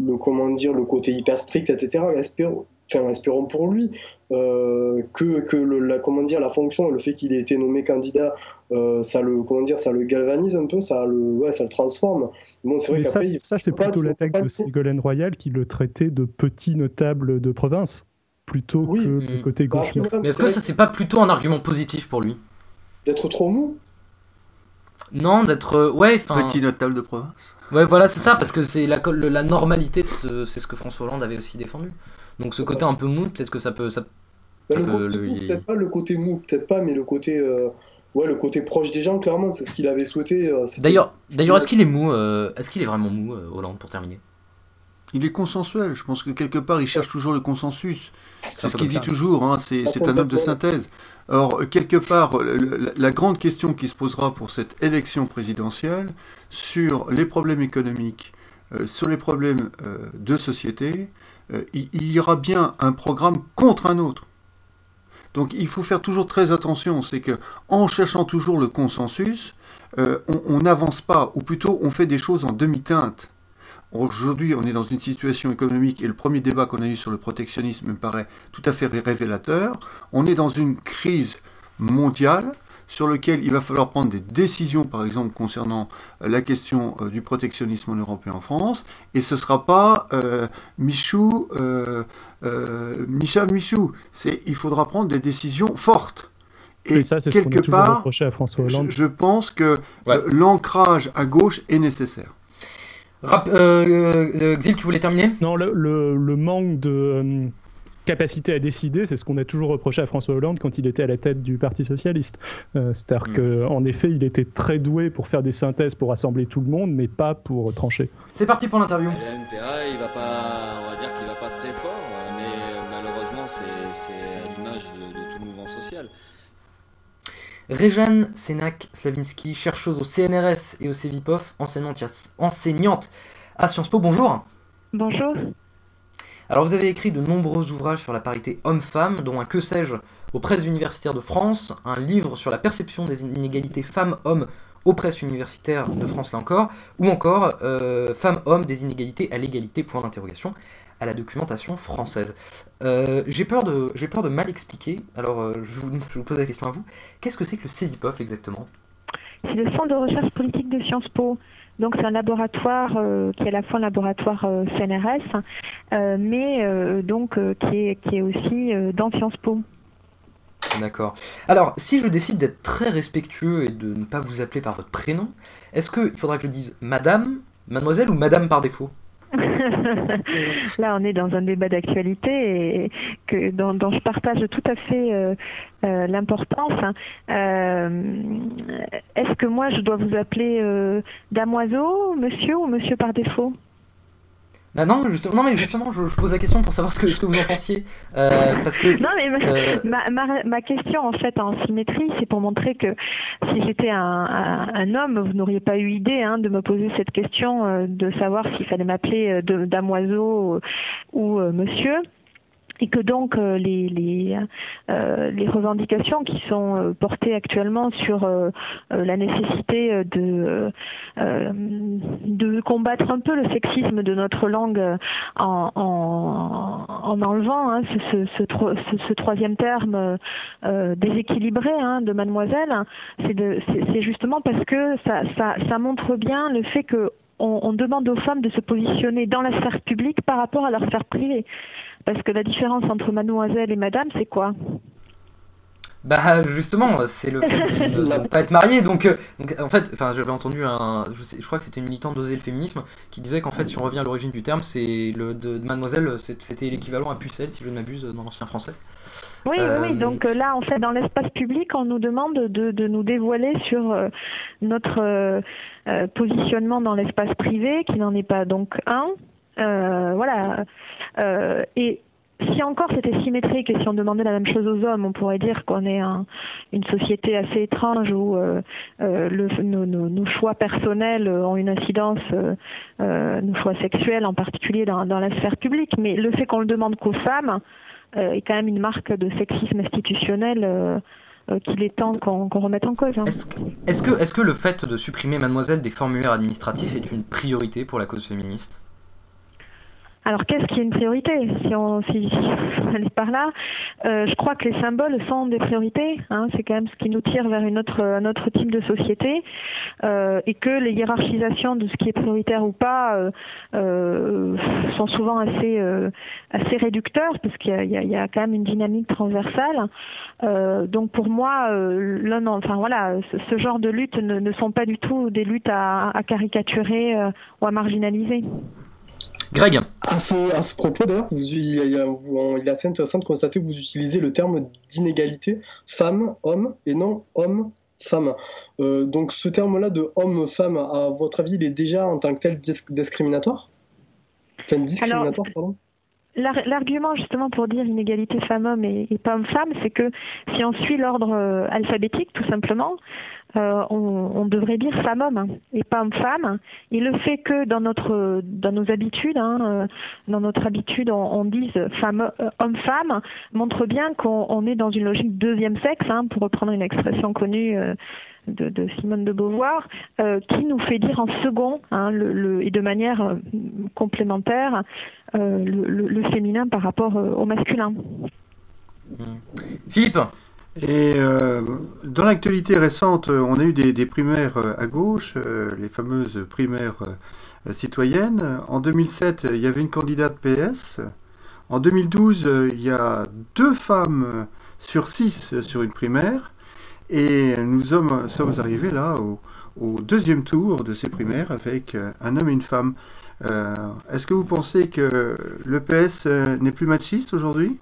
le, comment dire, le côté hyper strict, etc. Espérons, enfin, espérons pour lui euh, que, que le, la, comment dire, la fonction, le fait qu'il ait été nommé candidat, euh, ça le comment dire, ça le galvanise un peu, ça le, ouais, ça le transforme. Bon, c'est vrai Mais ça, ça, c'est plutôt l'attaque de Ségolène Royal qui le traitait de petit notable de province, plutôt Oui. que le Mm. côté Bah, gauche. ouais, Mais est-ce que ça, c'est pas plutôt un argument positif pour lui d'être trop mou. Non, d'être. euh, Ouais. Petit notable de province. Ouais, voilà, c'est ça, parce que c'est la, normalité, c'est ce que François Hollande avait aussi défendu. Donc ce côté un peu mou, peut-être que ça peut. Ça... Bah, Ça le peut côté le- mou, peut-être pas le côté mou, peut-être pas, mais le côté, euh, ouais, le côté proche des gens, clairement, c'est ce qu'il avait souhaité. euh, D'ailleurs, d'ailleurs, est-ce qu'il est mou euh, Est-ce qu'il est vraiment mou, euh, Hollande, pour terminer? Il est consensuel. Je pense que quelque part, il cherche toujours le consensus. C'est ce qu'il dit toujours. hein, C'est c'est un homme de synthèse. Or, quelque part, la grande question qui se posera pour cette élection présidentielle sur les problèmes économiques, euh, sur les problèmes euh, de société, euh, il, il y aura bien un programme contre un autre. Donc, il faut faire toujours très attention. C'est que en cherchant toujours le consensus, euh, on- n'avance pas, ou plutôt on fait des choses en demi-teinte. Aujourd'hui, on est dans une situation économique, et le premier débat qu'on a eu sur le protectionnisme me paraît tout à fait ré- révélateur. On est dans une crise mondiale sur laquelle il va falloir prendre des décisions, par exemple, concernant euh, la question euh, du protectionnisme en Europe et en France, et ce ne sera pas euh, Michou, euh, euh, Micha Michou. C'est, il faudra prendre des décisions fortes. Et, ça, c'est ce qu'on quelque part, reproché à François je, Hollande. je pense que Ouais. euh, l'ancrage à gauche est nécessaire. Rap- euh, euh, Xil, tu voulais terminer? Non, le, le- le manque de euh, capacité à décider, c'est ce qu'on a toujours reproché à François Hollande quand il était à la tête du Parti socialiste. Euh, C'est-à-dire Mm. qu'en effet, il était très doué pour faire des synthèses pour rassembler tout le monde, mais pas pour trancher. C'est parti pour l'interview. Le NPA, il va pas, on va dire qu'il va pas très fort, mais euh, malheureusement, c'est à l'image de, de tout le mouvement social. Réjeanne Sénac Slavinsky, chercheuse au CNRS et au CEVIPOF, enseignante, enseignante à Sciences Po. Bonjour. Bonjour. Alors vous avez écrit de nombreux ouvrages sur la parité homme-femme, dont un Que sais-je aux presses universitaires de France, un livre sur la perception des inégalités femmes-hommes aux presses universitaires de France là encore, ou encore euh, femmes-hommes des inégalités à l'égalité, point d'interrogation, à la documentation française. Euh, j'ai peur de mal expliquer, alors euh, je, vous, pose la question à vous. Qu'est-ce que c'est que le CEVIPOF exactement? C'est le Centre de recherche politique de Sciences Po. Donc c'est un laboratoire euh, qui est à la fois un laboratoire CNRS, euh, mais euh, donc euh, qui, est, qui est aussi dans Sciences Po. D'accord. Alors, si je décide d'être très respectueux et de ne pas vous appeler par votre prénom, est-ce qu'il faudra que je dise madame, mademoiselle ou madame par défaut? Là, on est dans un débat d'actualité dont, je partage tout à fait euh, euh, l'importance. Euh, Est-ce que moi, je dois vous appeler damoiseau, monsieur ou monsieur par défaut? Ah non, justement, non, mais justement, je, je pose la question pour savoir ce que, ce que vous en pensiez. Euh, parce que. Non, mais euh, ma, ma, ma question, en fait, en symétrie, c'est pour montrer que si j'étais un, un, un homme, vous n'auriez pas eu idée hein, de me poser cette question, euh, de savoir s'il fallait m'appeler euh, damoiseau ou euh, monsieur. Et que donc euh, les, euh, les revendications qui sont euh, portées actuellement sur la nécessité de, combattre un peu le sexisme de notre langue en, en, en enlevant hein, ce, ce, ce, tro- ce- ce troisième terme déséquilibré hein, de mademoiselle, c'est justement parce que ça, montre bien le fait que on, on demande aux femmes de se positionner dans la sphère publique par rapport à leur sphère privée. Parce que la différence entre mademoiselle et madame, c'est quoi? Bah justement, c'est le fait de ne, de pas être marié. Donc, euh, donc en fait, enfin, j'avais entendu un, je, sais- je crois que c'était une militante d'oser le féminisme qui disait qu'en fait, si on revient à l'origine du terme, c'est le de, de mademoiselle, c'était l'équivalent à pucelle, si je ne m'abuse, dans l'ancien français. Oui, Euh, oui, donc euh, là, en fait, dans l'espace public, on nous demande de, de nous dévoiler sur euh, notre euh, euh, positionnement dans l'espace privé, qui n'en est pas donc un. Euh, voilà. Euh, et si encore c'était symétrique et si on demandait la même chose aux hommes, on pourrait dire qu'on est un, une société assez étrange où euh, nos, choix personnels ont une incidence, nos choix sexuels en particulier dans, la sphère publique. Mais le fait qu'on le demande qu'aux femmes est quand même une marque de sexisme institutionnel. qu'il est temps qu'on qu remette en cause. Hein. Est-ce que, est que, est que le fait de supprimer Mademoiselle des formulaires administratifs est une priorité pour la cause féministe? Alors qu'est-ce qui est une priorité si on, si, allait par là euh, Je crois que les symboles sont des priorités. Hein, c'est quand même ce qui nous tire vers une autre, un autre type de société euh, et que les hiérarchisations de ce qui est prioritaire ou pas euh, euh sont souvent assez, assez réducteurs parce qu'il y, a, quand même une dynamique transversale. Donc pour moi, là, non, enfin voilà, ce, ce, genre de luttes ne, ne, sont pas du tout des luttes à, à caricaturer ou à marginaliser. Greg. À ce, à ce propos, d'ailleurs, il, il, est assez intéressant de constater que vous utilisez le terme d'inégalité femme-homme et non homme-femme. Euh, donc ce terme-là de homme-femme, à votre avis, il est déjà en tant que tel discriminatoire? Enfin, discriminatoire, Alors... pardon? L'argument justement pour dire inégalité femmes-hommes et, et, pas homme-femme, c'est que si on suit l'ordre euh, alphabétique, tout simplement, euh, on, devrait dire femme-homme hein, et pas homme-femme. Et le fait que dans notre nos habitudes, hein, euh, dans notre habitude, on, dise femme euh, homme-femme, montre bien qu'on est dans une logique deuxième sexe, hein, pour reprendre une expression connue. De, Simone de Beauvoir, qui nous fait dire en second et de manière complémentaire le, le, féminin par rapport au masculin. Philippe? Et euh, dans l'actualité récente, on a eu des, primaires à gauche, euh, les fameuses primaires euh, citoyennes. En 2007, il y avait une candidate PS. En 2012, il y a deux femmes sur six sur une primaire. Et nous sommes, sommes arrivés là au, deuxième tour de ces primaires avec un homme et une femme. Est-ce que vous pensez que le PS n'est plus machiste aujourd'hui?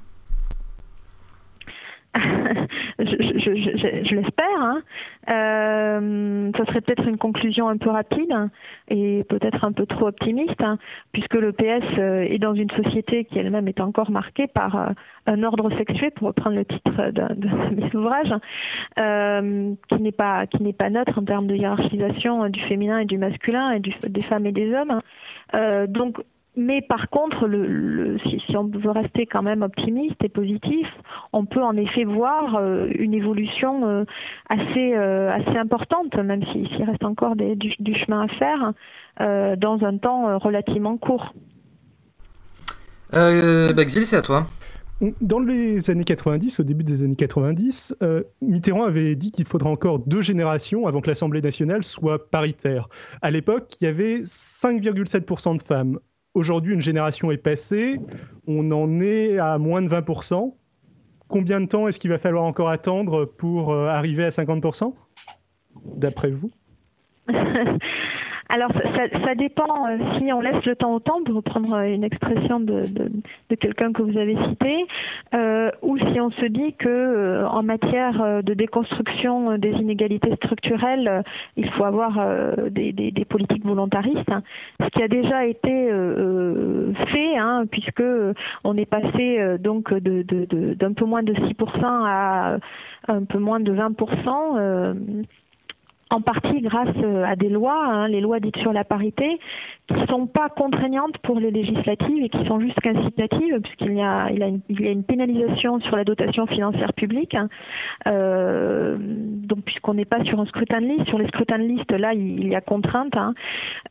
je, l'espère. Hein. Euh, ça serait peut-être une conclusion un peu rapide et peut-être un peu trop optimiste, hein, puisque le PS euh, est dans une société qui elle-même est encore marquée par euh, un ordre sexué, pour reprendre le titre de, de mes ouvrages, euh, qui n'est pas qui n'est pas neutre en termes de hiérarchisation du féminin et du masculin et du, des femmes et des hommes. Euh, donc mais par contre, le, le, si, si, on veut rester quand même optimiste et positif, on peut en effet voir euh, une évolution euh, assez, euh, assez importante, même s'il si, reste encore des, du, du, chemin à faire, euh, dans un temps relativement court. Euh, Baxil, c'est à toi. Dans les années 90, au début des années 90, euh, Mitterrand avait dit qu'il faudra encore deux générations avant que l'Assemblée nationale soit paritaire. À l'époque, il y avait 5,7% de femmes. Aujourd'hui, une génération est passée, on en est à moins de 20%. Combien de temps est-ce qu'il va falloir encore attendre pour euh, arriver à 50%, d'après vous? Alors, ça, ça dépend euh, si on laisse le temps au temps, pour reprendre une expression de, quelqu'un que vous avez cité, euh, ou si on se dit que euh, en matière de déconstruction des inégalités structurelles, euh, il faut avoir euh, des, politiques volontaristes, hein, ce qui a déjà été euh, fait, hein, puisque on est passé donc de, d'un peu moins de 6% à un peu moins de 20% en partie grâce euh, à des lois, hein, les lois dites sur la parité, qui ne sont pas contraignantes pour les législatives et qui sont juste qu'incitatives, puisqu'il y, a, une, pénalisation sur la dotation financière publique. Hein. Euh, donc, puisqu'on n'est pas sur un scrutin de liste, sur les scrutins de liste, là, il, il y a contrainte. Hein.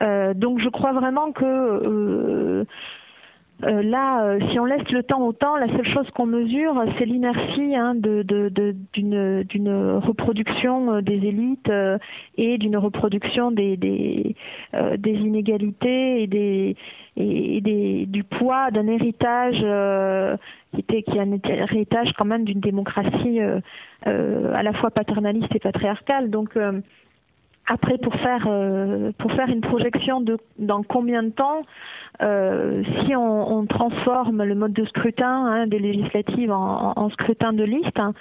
Euh, donc, je crois vraiment que. Euh, là, euh, si on laisse le temps au temps, la seule chose qu'on mesure, c'est l'inertie hein, d'une reproduction euh, des élites et d'une reproduction des, inégalités et, des, du poids d'un héritage qui, était, qui est un héritage quand même d'une démocratie à la fois paternaliste et patriarcale. Donc, après, pour faire, pour faire une projection de dans combien de temps, si on, transforme le mode de scrutin hein, des législatives en, scrutin de liste, hein,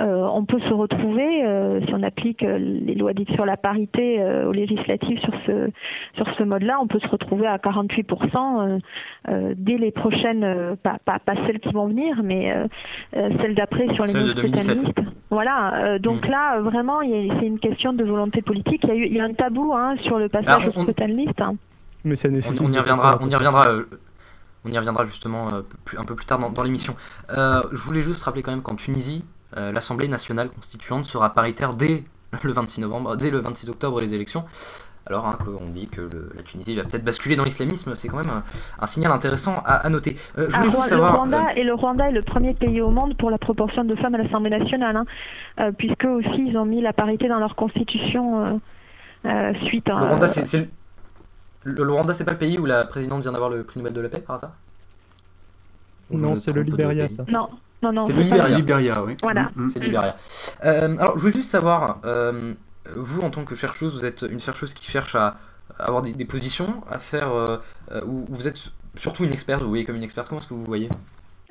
on peut se retrouver, si on applique les lois dites sur la parité aux législatives sur ce, sur ce mode-là, on peut se retrouver à 48% dès les prochaines, pas, pas, pas, celles qui vont venir, mais celles d'après sur les modes scrutin Voilà, donc mm. là, vraiment, c'est une question de volonté politique. Il y a, eu, il y a un tabou hein, sur le passage au scrutin de liste. Mais ça nécessite. On, y reviendra. On y reviendra. Euh, on y reviendra justement euh, un peu plus tard dans, l'émission. Euh, je voulais juste rappeler quand même qu'en Tunisie, l'Assemblée nationale constituante sera paritaire dès le 26 novembre, dès le 26 octobre les élections. Alors hein, qu'on dit que la Tunisie va peut-être basculer dans l'islamisme, c'est quand même un, signal intéressant à, noter. je ah, juste savoir, le, Rwanda, et le Rwanda est le premier pays au monde pour la proportion de femmes à l'Assemblée nationale, hein, puisque aussi ils ont mis la parité dans leur constitution suite à... Le Rwanda, c'est le, Rwanda, c'est pas le pays où la présidente vient d'avoir le prix Nobel de la paix, par ça Non, c'est le Libéria, ça. Non, non, non. C'est le Libéria. oui. Voilà. Mm, mm. C'est Libéria. Euh, alors, je voulais juste savoir, euh, vous, en tant que chercheuse, vous êtes une chercheuse qui cherche à avoir des, positions, à faire. Euh, ou vous êtes surtout une experte, vous voyez comme une experte, comment est-ce que vous voyez?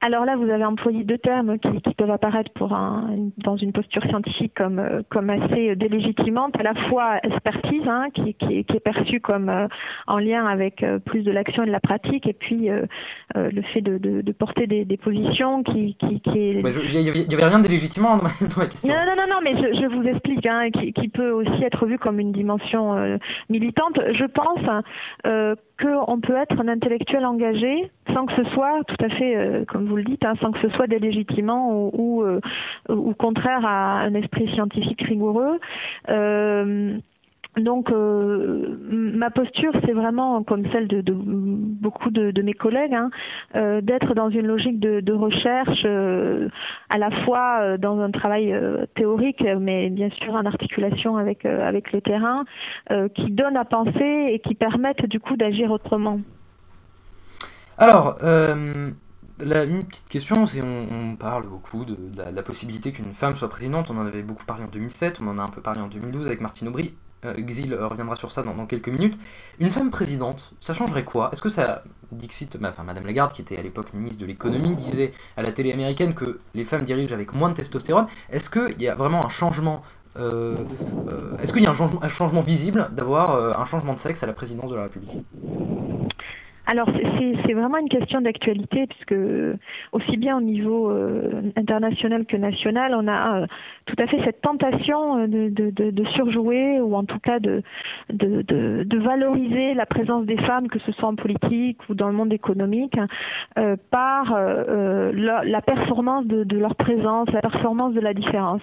Alors là, vous avez employé deux termes qui, qui peuvent apparaître pour un, dans une posture scientifique comme, euh, comme assez délégitimante, à la fois expertise, hein, qui, qui, qui, est perçue comme euh, en lien avec euh, plus de l'action et de la pratique, et puis le fait de, de, de porter des, des, positions qui, qui, qui est... Il n'y avait, rien de délégitimement dans ma, question. Non, non, non, non mais je, je vous explique, hein, qui, qui, peut aussi être vu comme une dimension militante. Je pense qu'on peut être un intellectuel engagé sans que ce soit tout à fait, comme vous le dites, hein, sans que ce soit délégitimant ou, ou, euh, ou, contraire à un esprit scientifique rigoureux. Donc euh, ma posture, c'est vraiment comme celle de, beaucoup de, mes collègues, hein, euh, d'être dans une logique de, de recherche, euh, à la fois dans un travail théorique, mais bien sûr en articulation avec avec le terrain, qui donne à penser et qui permettent du coup d'agir autrement. Alors, la, une petite question, c'est on, parle beaucoup de, la, possibilité qu'une femme soit présidente. On en avait beaucoup parlé en 2007, on en a un peu parlé en 2012 avec Martine Aubry. Euh, Xil reviendra sur ça dans, quelques minutes. Une femme présidente, ça changerait quoi? Est-ce que ça. Dixit, enfin Madame Lagarde, qui était à l'époque ministre de l'économie, disait à la télé américaine que les femmes dirigent avec moins de testostérone? Est-ce qu'il y a vraiment un changement euh, euh, Est-ce qu'il y a un, un changement visible d'avoir un changement de sexe à la présidence de la République? Alors c'est vraiment une question d'actualité puisque aussi bien au niveau euh, international que national, on a euh, tout à fait cette tentation euh, de, de, de, surjouer ou en tout cas de, de, valoriser la présence des femmes, que ce soit en politique ou dans le monde économique, par la, la, performance de, leur présence, la performance de la différence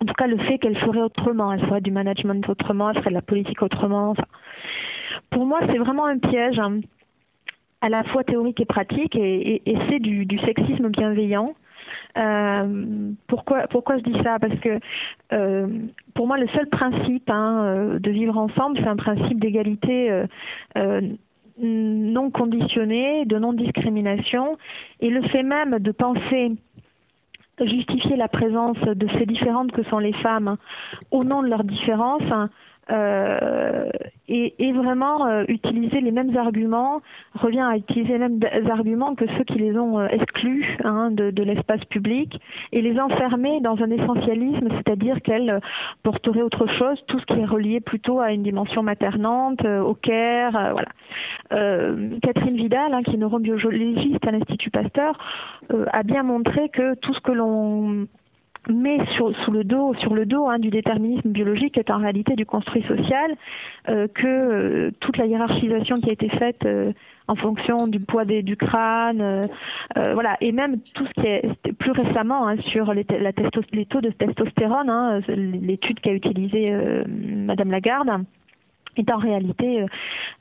en tout cas le fait qu'elle ferait autrement, elle ferait du management autrement, elle ferait de la politique autrement. pour moi, c'est vraiment un piège. Hein à la fois théorique et pratique, et, c'est du, sexisme bienveillant. Euh, pourquoi, pourquoi je dis ça? Parce que euh, pour moi, le seul principe hein, euh, de vivre ensemble, c'est un principe d'égalité non conditionné, de non-discrimination. Et le fait même de penser justifier la présence de ces différentes que sont les femmes au nom de leurs différences, euh, et, vraiment euh, utiliser les mêmes arguments, revient à utiliser les mêmes arguments que ceux qui les ont euh, exclus hein, de, de l'espace public et les enfermer dans un essentialisme, c'est-à-dire qu'elles porteraient autre chose, tout ce qui est relié plutôt à une dimension maternante, au care, voilà. Catherine Vidal, hein, qui est neurobiologiste à l'Institut Pasteur, a bien montré que tout ce que l'on mais sur, sous le dos, sur le dos hein, du déterminisme biologique est en réalité du construit social, euh, que euh, toute la hiérarchisation qui a été faite euh, en fonction du poids des, du crâne, voilà, et même tout ce qui est plus récemment hein, sur les, la taux de testostérone, hein, l'étude qu'a utilisée Madame Lagarde est en réalité euh,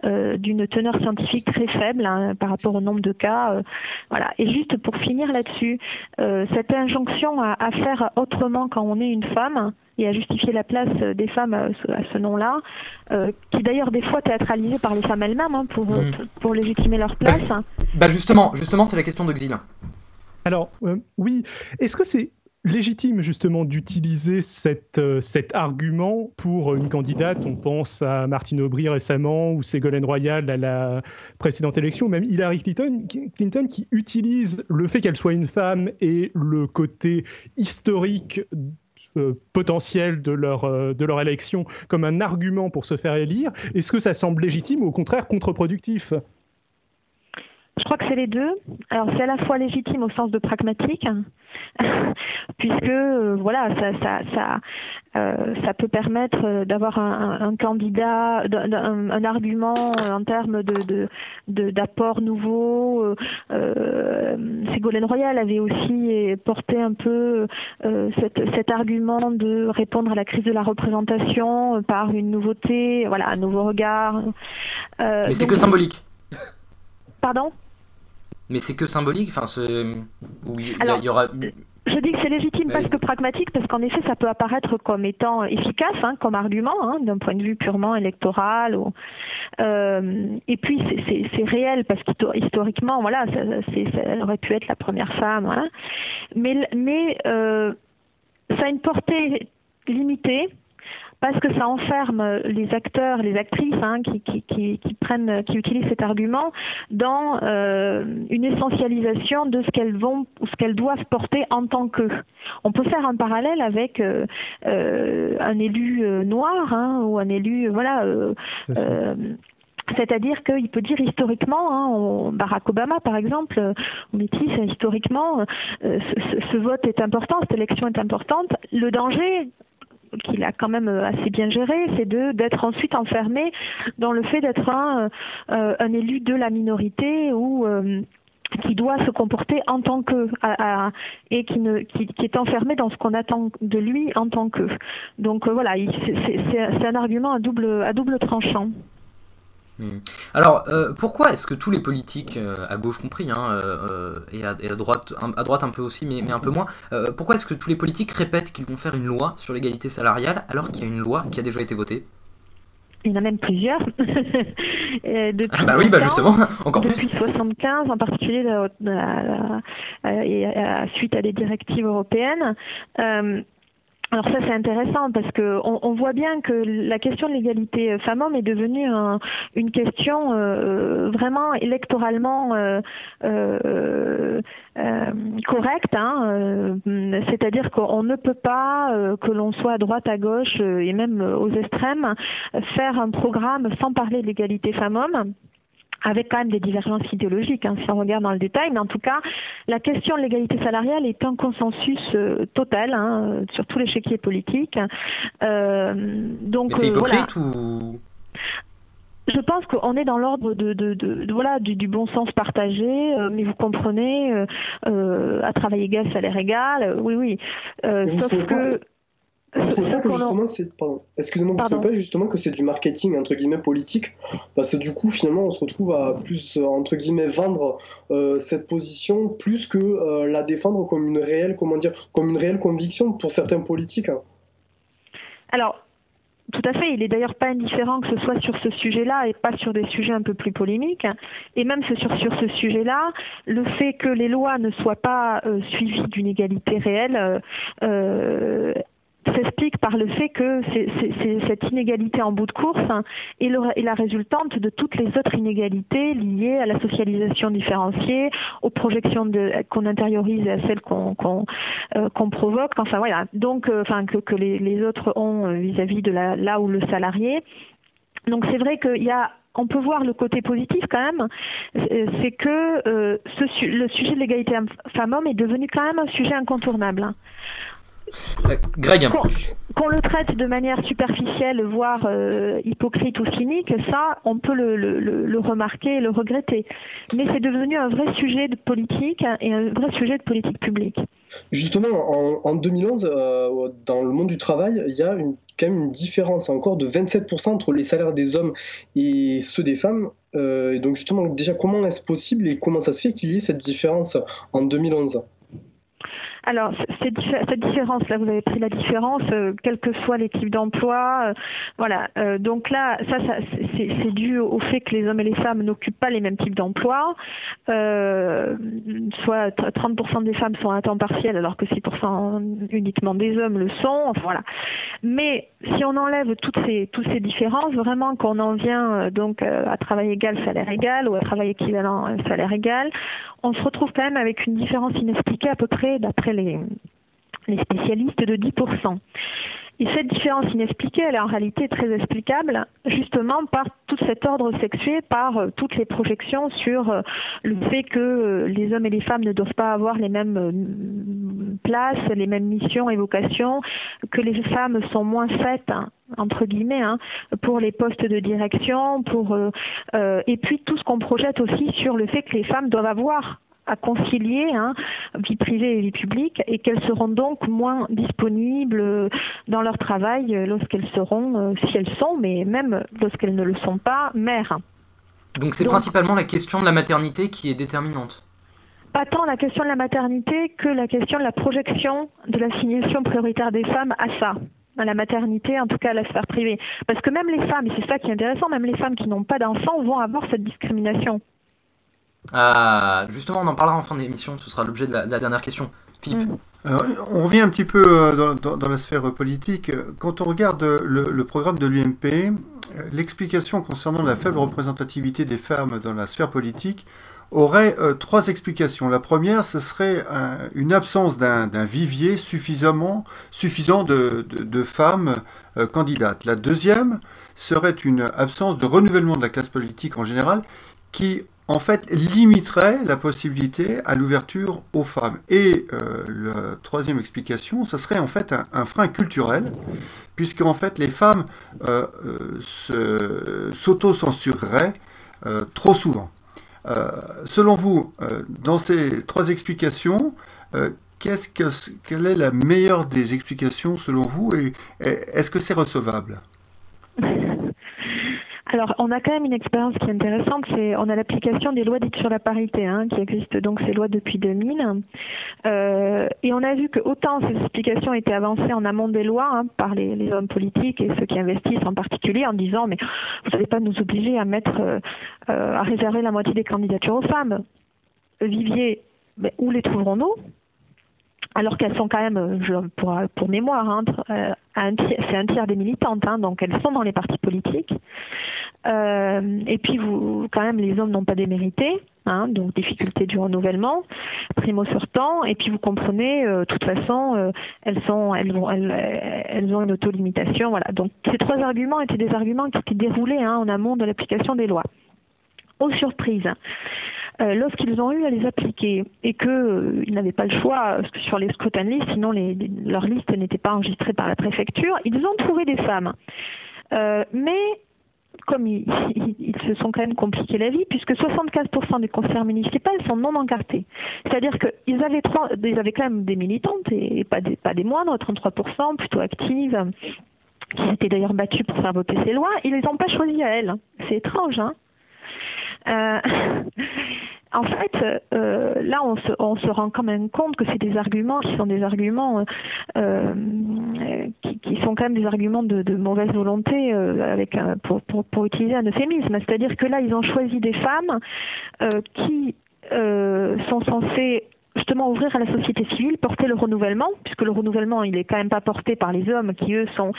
euh, d'une teneur scientifique très faible hein, par rapport au nombre de cas. Euh, voilà. Et juste pour finir là-dessus, cette injonction à, à, faire autrement quand on est une femme et à justifier la place des femmes à ce, nom-là, qui d'ailleurs des fois théâtralisée par les femmes elles-mêmes hein, pour, mmh. pour légitimer leur bah, place. Bah, justement, justement c'est la question de Xil. Alors oui, est-ce que c'est légitime justement d'utiliser cet argument pour une candidate. On pense à Martine Aubry récemment ou Ségolène Royal à la précédente élection, même Hillary Clinton, Clinton qui utilise le fait qu'elle soit une femme et le côté historique euh, potentiel de leur, euh, de leur élection comme un argument pour se faire élire Est-ce que ça semble légitime ou au contraire contre-productif? Je crois que c'est les deux. Alors c'est à la fois légitime au sens de pragmatique, puisque euh, voilà, ça, ça, ça, euh, ça peut permettre euh, d'avoir un, un, candidat, un, un, argument en termes de, de, d'apport nouveau. Euh, Ségolène Royal avait aussi porté un peu cet, cet argument de répondre à la crise de la représentation par une nouveauté, voilà, un nouveau regard. Mais c'est que symbolique. Pardon? Mais c'est que symbolique, enfin, il y, aura. Je dis que c'est légitime parce que pragmatique, parce qu'en effet, ça peut apparaître comme étant efficace, hein, comme argument, hein, d'un point de vue purement électoral. Ou, euh, et puis, c'est réel parce qu'historiquement, voilà, ça, ça, aurait pu être la première femme. Voilà. Mais, mais euh, ça a une portée limitée parce que ça enferme les acteurs, les actrices hein, qui, qui, qui, qui, prennent, qui utilisent cet argument dans euh, une essentialisation de ce qu'elles vont ou ce qu'elles doivent porter en tant que. On peut faire un parallèle avec euh, euh, un élu euh, noir hein, ou un élu voilà. Euh, c'est-à-dire qu'il peut dire historiquement, hein, on, Barack Obama par exemple, on métis historiquement, ce, ce, vote est important, cette élection est importante. Le danger, qu'il a quand même euh, assez bien géré, c'est de d'être ensuite enfermé dans le fait d'être un, euh, élu de la minorité ou euh, qui doit se comporter en tant que et qui, ne, qui, qui, est enfermé dans ce qu'on attend de lui en tant que. Donc voilà, c'est un argument à double, à double tranchant. Hmm. Alors, euh, pourquoi est-ce que tous les politiques, euh, à gauche compris, hein, euh, et, à, droite, à droite un peu aussi, mais, mais un peu moins, pourquoi est-ce que tous les politiques répètent qu'ils vont faire une loi sur l'égalité salariale alors qu'il y a une loi qui a déjà été votée? Il y en a même plusieurs. depuis ah bah oui, bah justement, encore depuis 75, en particulier suite à des directives européennes. Alors ça c'est intéressant parce que on, on, voit bien que la question de l'égalité femmes-hommes est devenue un, une question euh, vraiment électoralement euh, euh, euh correcte. Hein, euh, C'est-à-dire qu'on ne peut pas, que l'on soit à droite, à gauche et même aux extrêmes, faire un programme sans parler de l'égalité femmes-hommes avec quand même des divergences idéologiques, hein, si on regarde dans le détail, mais en tout cas, la question de l'égalité salariale est un consensus euh, total hein, sur tout l'échiquier politique. Euh, donc, c'est euh, ou? Je pense qu'on est dans l'ordre de, de, de, voilà du, du, bon sens partagé, euh, mais vous comprenez, euh, à travail égal, salaire égal, oui, oui. sauf que vous trouvez pas que justement c'est pardon excusez-moi vous trouvez pas justement que c'est du marketing entre guillemets politique? Parce que du coup finalement on se retrouve à plus entre guillemets vendre euh, cette position plus que euh, la défendre comme une réelle comment dire comme une réelle conviction pour certains politiques. Alors tout à fait. Il est d'ailleurs pas indifférent que ce soit sur ce sujet-là et pas sur des sujets un peu plus polémiques. Et même sur, sur ce sujet-là, le fait que les lois ne soient pas euh, suivies d'une égalité réelle euh, s'explique par le fait que cette inégalité en bout de course hein, est, la résultante de toutes les autres inégalités liées à la socialisation différenciée, aux projections qu'on intériorise et à celles qu'on euh, provoque. Enfin voilà, donc euh, enfin que, les, autres ont euh, vis-à-vis de là où le salarié. Donc c'est vrai qu'il y a on peut voir le côté positif quand même, c'est que le sujet de l'égalité femmes-hommes est devenu quand même un sujet incontournable. Hein. Euh, Greg. Qu'on le traite de manière superficielle, voire euh, hypocrite ou cynique, ça, on peut le, le, le remarquer et le regretter. Mais c'est devenu un vrai sujet de politique et un vrai sujet de politique publique. Justement, en, en 2011, euh, dans le monde du travail, il y a une, quand même une différence encore de 27% entre les salaires des hommes et ceux des femmes. et donc justement, déjà, comment est-ce possible et comment ça se fait qu'il y ait cette différence en 2011 Alors, cette, différence-là, vous avez pris la différence, euh, quels que soient les types d'emploi. Euh, voilà. Euh, donc là, ça, ça c'est dû au fait que les hommes et les femmes n'occupent pas les mêmes types d'emplois. soit 30% des femmes sont à temps partiel, alors que 6% uniquement des hommes le sont. Enfin, voilà. Mais si on enlève toutes ces, toutes ces différences, vraiment qu'on en vient donc à travail égal, salaire égal, ou à travail équivalent, salaire égal, on se retrouve quand même avec une différence inexpliquée à peu près, d'après les, spécialistes, de 10%. Et cette différence inexpliquée, elle est en réalité très explicable justement par tout cet ordre sexué, par euh, toutes les projections sur euh, le fait que euh, les hommes et les femmes ne doivent pas avoir les mêmes places, les mêmes missions et vocations, que les femmes sont moins faites hein, entre guillemets hein, pour les postes de direction, pour et puis tout ce qu'on projette aussi sur le fait que les femmes doivent avoir à concilier hein, vie privée et vie publique et qu'elles seront donc moins disponibles dans leur travail lorsqu'elles seront, euh, si elles sont, mais même lorsqu'elles ne le sont pas, mères. Donc c'est principalement la question de la maternité qui est déterminante pas tant la question de la maternité que la question de la projection de l'assignation prioritaire des femmes à ça, à la maternité, en tout cas à la sphère privée. Parce que même les femmes, et c'est ça qui est intéressant, même les femmes qui n'ont pas d'enfants vont avoir cette discrimination. Ah, justement, on en parlera en fin d'émission, ce sera l'objet de, la, dernière question. Philippe mm. on revient un petit peu euh, dans, la sphère politique. Quand on regarde le, programme de l'UMP, euh, l'explication concernant la faible représentativité des femmes dans la sphère politique aurait euh, trois explications. La première, ce serait une absence d'un vivier suffisamment, suffisant de, femmes candidates. La deuxième serait une absence de renouvellement de la classe politique en général qui en fait, limiterait la possibilité à l'ouverture aux femmes. Et euh, la troisième explication, ce serait en fait un, frein culturel, puisque en fait les femmes euh, euh s'auto-censureraient euh, trop souvent. selon vous, dans ces trois explications, quelle est la meilleure des explications selon vous et est-ce que c'est recevable? Alors, on a quand même une expérience qui est intéressante, c'est on a l'application des lois dites sur la parité, hein, qui existent donc ces lois depuis 2000, euh, et on a vu que autant ces explications étaient avancées en amont des lois hein, par les, hommes politiques et ceux qui investissent en particulier, en disant mais vous n'allez pas nous obliger à mettre, euh, euh, à réserver la moitié des candidatures aux femmes. Vivier, où les trouverons-nous? Alors qu'elles sont quand même, je, pour, pour mémoire, hein, c'est un tiers des militantes, donc elles sont dans les partis politiques. Euh, et puis, vous, quand même, les hommes n'ont pas démérité, hein, donc difficulté du renouvellement, primo temps. Et puis, vous comprenez, euh, de toute façon, euh, elles, ont une auto-limitation. Voilà. Donc, ces trois arguments étaient des arguments qui étaient déroulés hein, en amont de l'application des lois. Aux surprises. Lorsqu'ils ont eu à les appliquer et qu'ils n'avaient pas le choix sur les scrutin listes, sinon les, leur liste n'était pas enregistrée par la préfecture, ils ont trouvé des femmes. Mais comme ils, se sont quand même compliqués la vie, puisque 75% des conseillers municipaux sont non encartés. C'est-à-dire qu'ils avaient, ils avaient quand même des militantes, et pas des, pas des moindres, 33%, plutôt actives, qui s'étaient d'ailleurs battues pour faire voter ces lois. Ils les ont pas choisies à elles. C'est étrange, hein euh, en fait, euh, là, on se, on se, rend quand même compte que c'est des arguments qui sont des arguments euh, qui, qui, sont quand même des arguments de, mauvaise volonté avec pour, pour, pour, utiliser un euphémisme. C'est-à-dire que là, ils ont choisi des femmes qui sont censées justement ouvrir à la société civile, porter le renouvellement, puisque le renouvellement, il est quand même pas porté par les hommes qui, eux, sont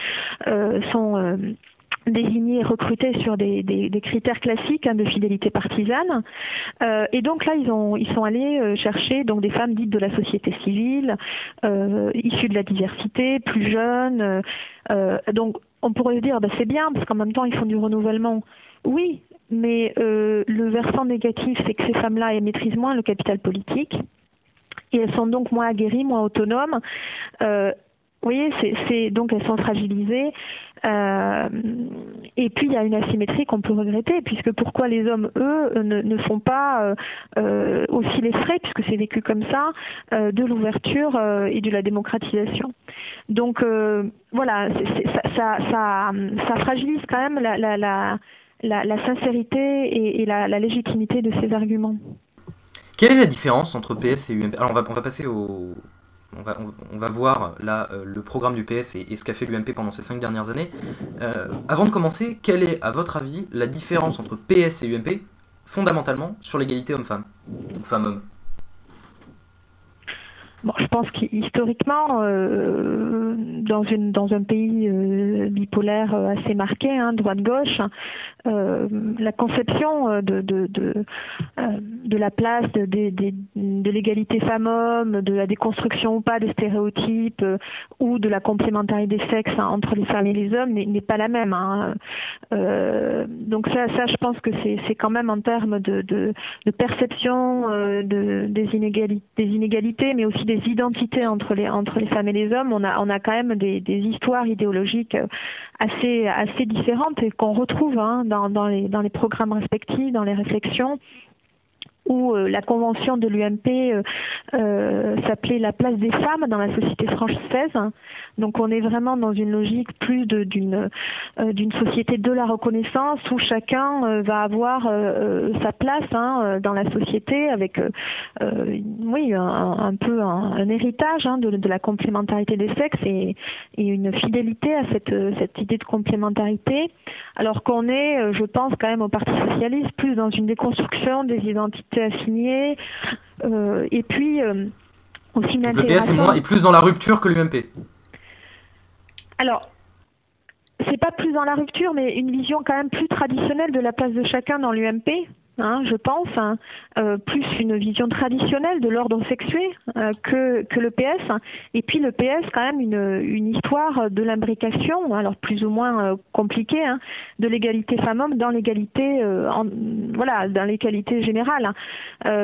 désignés, recrutés sur des, critères classiques hein, de fidélité partisane. Euh, et donc là, ils, ont, ils sont allés euh, chercher donc des femmes dites de la société civile, euh, issues de la diversité, plus jeunes. Donc on pourrait se dire, bah, c'est bien, parce qu'en même temps, ils font du renouvellement. Oui, mais le versant négatif, c'est que ces femmes-là, elles maîtrisent moins le capital politique. Et elles sont donc moins aguerries, moins autonomes. Voyez, c'est donc elles sont fragilisées. Euh, et puis il y a une asymétrie qu'on peut regretter, puisque pourquoi les hommes, eux, ne, font pas euh, euh aussi les frais, puisque c'est vécu comme ça, de l'ouverture et de la démocratisation. Donc voilà, ça, fragilise quand même la, la, sincérité et, et la, légitimité de ces arguments. Quelle est la différence entre PS et UMP Alors on va, on va passer au, on va, voir là le programme du PS et, ce qu'a fait l'UMP pendant ces cinq dernières années. avant de commencer, quelle est, à votre avis, la différence entre PS et UMP fondamentalement sur l'égalité homme-femme ou femme-homme? Je pense qu'historiquement, euh, dans, un pays euh, bipolaire euh, assez marqué, hein, droite-gauche, euh, la conception euh, de, de, de, de la place de, de, l'égalité femmes-hommes, de la déconstruction ou pas des stéréotypes ou de la complémentarité des sexes hein, entre les femmes et les hommes n'est pas la même. Hein. donc ça, ça, je pense que c'est quand même en termes de, perception de, des, inégalités, des inégalités, mais aussi des identités entre les, entre les femmes et les hommes, on a, on a quand même des, des histoires idéologiques assez, assez différentes et qu'on retrouve hein, dans, les programmes respectifs, dans les réflexions où euh, la convention de l'UMP euh, euh, s'appelait la place des femmes dans la société française. Donc on est vraiment dans une logique plus d'une d'une société de la reconnaissance où chacun va avoir sa place hein, dans la société avec oui un, peu un, héritage hein, de, de, la complémentarité des sexes et, et, une fidélité à cette cette idée de complémentarité. Alors qu'on est, je pense quand même au Parti socialiste plus dans une déconstruction des identités assigné. Euh, et puis euh, aussi une Le PS est, moins, est plus dans la rupture que l'UMP. Alors, c'est pas plus dans la rupture, mais une vision quand même plus traditionnelle de la place de chacun dans l'UMP. Hein, je pense, hein, euh, plus une vision traditionnelle de l'ordre sexué euh, que, que le PS. Et puis le PS, quand même, une, une histoire de l'imbrication, alors plus ou moins euh, compliquée, hein, de l'égalité femmes-hommes dans l'égalité, voilà, dans l'égalité générale,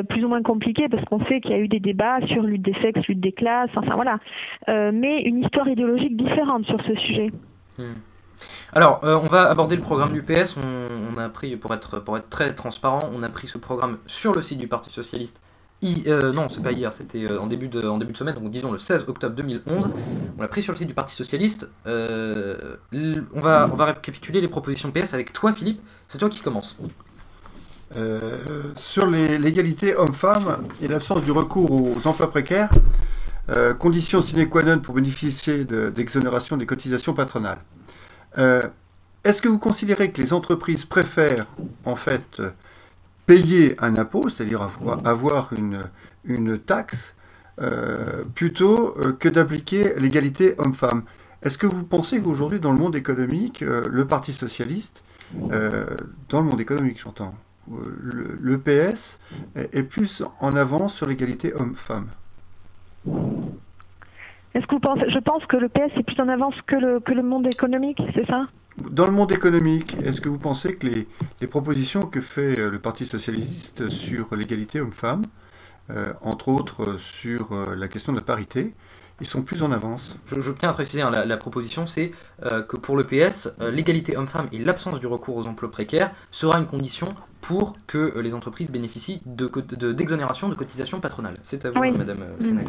plus ou moins compliquée parce qu'on sait qu'il y a eu des débats sur lutte des sexes, lutte des classes, enfin voilà, mais une histoire idéologique différente sur ce sujet. Hmm. Alors, euh, on va aborder le programme du PS. On, a pris, pour être, très transparent, on a pris ce programme sur le site du Parti Socialiste. Euh, non, c'est pas hier, c'était euh, en, début de, semaine, donc disons le 16 octobre 2011. On l'a pris sur le site du Parti Socialiste. on, va, on va récapituler les propositions PS avec toi, Philippe. C'est toi qui commence. sur l'égalité homme-femme et l'absence du recours aux emplois précaires, condition sine qua non pour bénéficier d'exonération des cotisations patronales. Euh, est-ce que vous considérez que les entreprises préfèrent en fait payer un impôt, c'est-à-dire avoir, une, taxe, euh, plutôt euh, que d'appliquer l'égalité homme-femme? Est-ce que vous pensez qu'aujourd'hui, dans le monde économique, le Parti socialiste, dans le monde économique, j'entends, le, PS est, plus en avance sur l'égalité homme-femme? Est-ce que vous pensez, je pense que le PS est plus en avance que le, que le monde économique, c'est ça? Dans le monde économique, est-ce que vous pensez que les, les, propositions que fait euh, le Parti socialiste sur l'égalité homme-femme, euh, entre autres euh, sur la question de la parité, ils sont plus en avance? Je, tiens à préciser, hein, la, proposition, c'est que pour le PS, l'égalité homme-femme et l'absence du recours aux emplois précaires sera une condition pour que les entreprises bénéficient d'exonération de, de, cotisations patronales. C'est à vous, Madame mm.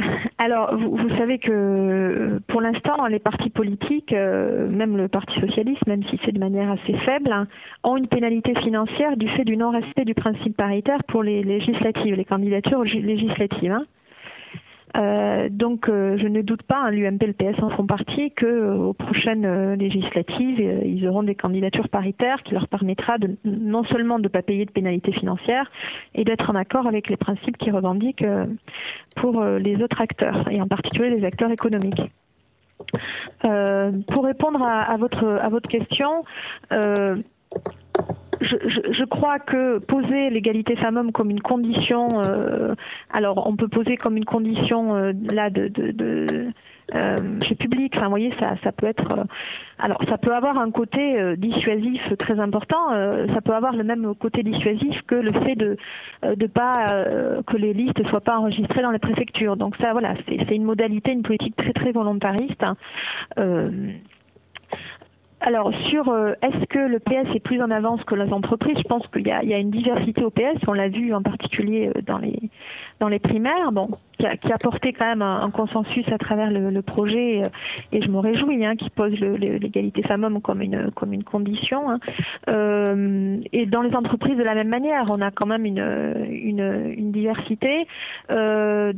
Alors, vous, savez que pour l'instant, les partis politiques, euh, même le Parti socialiste, même si c'est de manière assez faible, hein, ont une pénalité financière du fait du non-respect du principe paritaire pour les législatives, les candidatures législatives. Hein. Euh, donc, euh, je ne doute pas, hein, l'UMP et le PS en font partie, qu'aux euh, prochaines législatives, ils auront des candidatures paritaires qui leur permettra de, non seulement de ne pas payer de pénalités financières et d'être en accord avec les principes qu'ils revendiquent pour les autres acteurs, et en particulier les acteurs économiques. pour répondre à, votre, à votre question, je, crois que poser l'égalité femmes-hommes comme une condition, euh, alors on peut poser comme une condition euh, là de, de, de euh, chez public, enfin vous voyez ça, ça peut être, alors ça peut avoir un côté dissuasif très important, ça peut avoir le même côté dissuasif que le fait de de pas que les listes soient pas enregistrées dans les préfectures. Donc ça voilà, c'est une modalité, une politique très très volontariste. Hein. Alors sur euh, est-ce que le PS est plus en avance que les entreprises, je pense qu'il y, a une diversité au PS. On l'a vu en particulier euh, dans les dans les primaires, bon, qui a, porté quand même un, consensus à travers le, projet, euh, et je me réjouis, hein, qui pose l'égalité femmes-hommes comme une comme une condition. hein. Euh, et dans les entreprises de la même manière, on a quand même une une, diversité euh,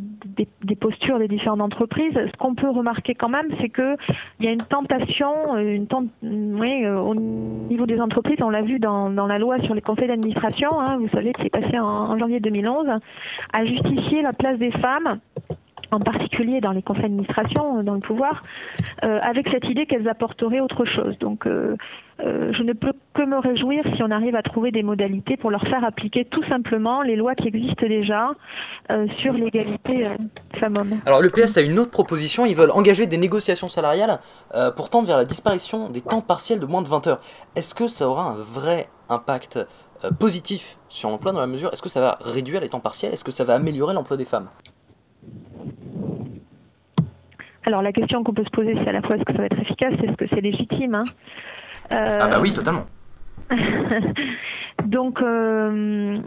des, postures des différentes entreprises. Ce qu'on peut remarquer quand même, c'est que il y a une tentation, une tent- oui, au niveau des entreprises, on l'a vu dans, dans la loi sur les conseils d'administration, hein, vous savez, qui est passée en, en janvier 2011, à justifier la place des femmes en particulier dans les conseils d'administration, euh, dans le pouvoir, euh, avec cette idée qu'elles apporteraient autre chose. Donc, euh, je ne peux que me réjouir si on arrive à trouver des modalités pour leur faire appliquer tout simplement les lois qui existent déjà sur l'égalité femmes-hommes. Alors le PS a une autre proposition, ils veulent engager des négociations salariales pour tendre vers la disparition des temps partiels de moins de 20 heures. Est-ce que ça aura un vrai impact positif sur l'emploi dans la mesure Est-ce que ça va réduire les temps partiels? Est-ce que ça va améliorer l'emploi des femmes? Alors la question qu'on peut se poser, c'est à la fois est-ce que ça va être efficace, est-ce que c'est légitime hein? Euh, Ah bah oui, totalement. Donc, euh,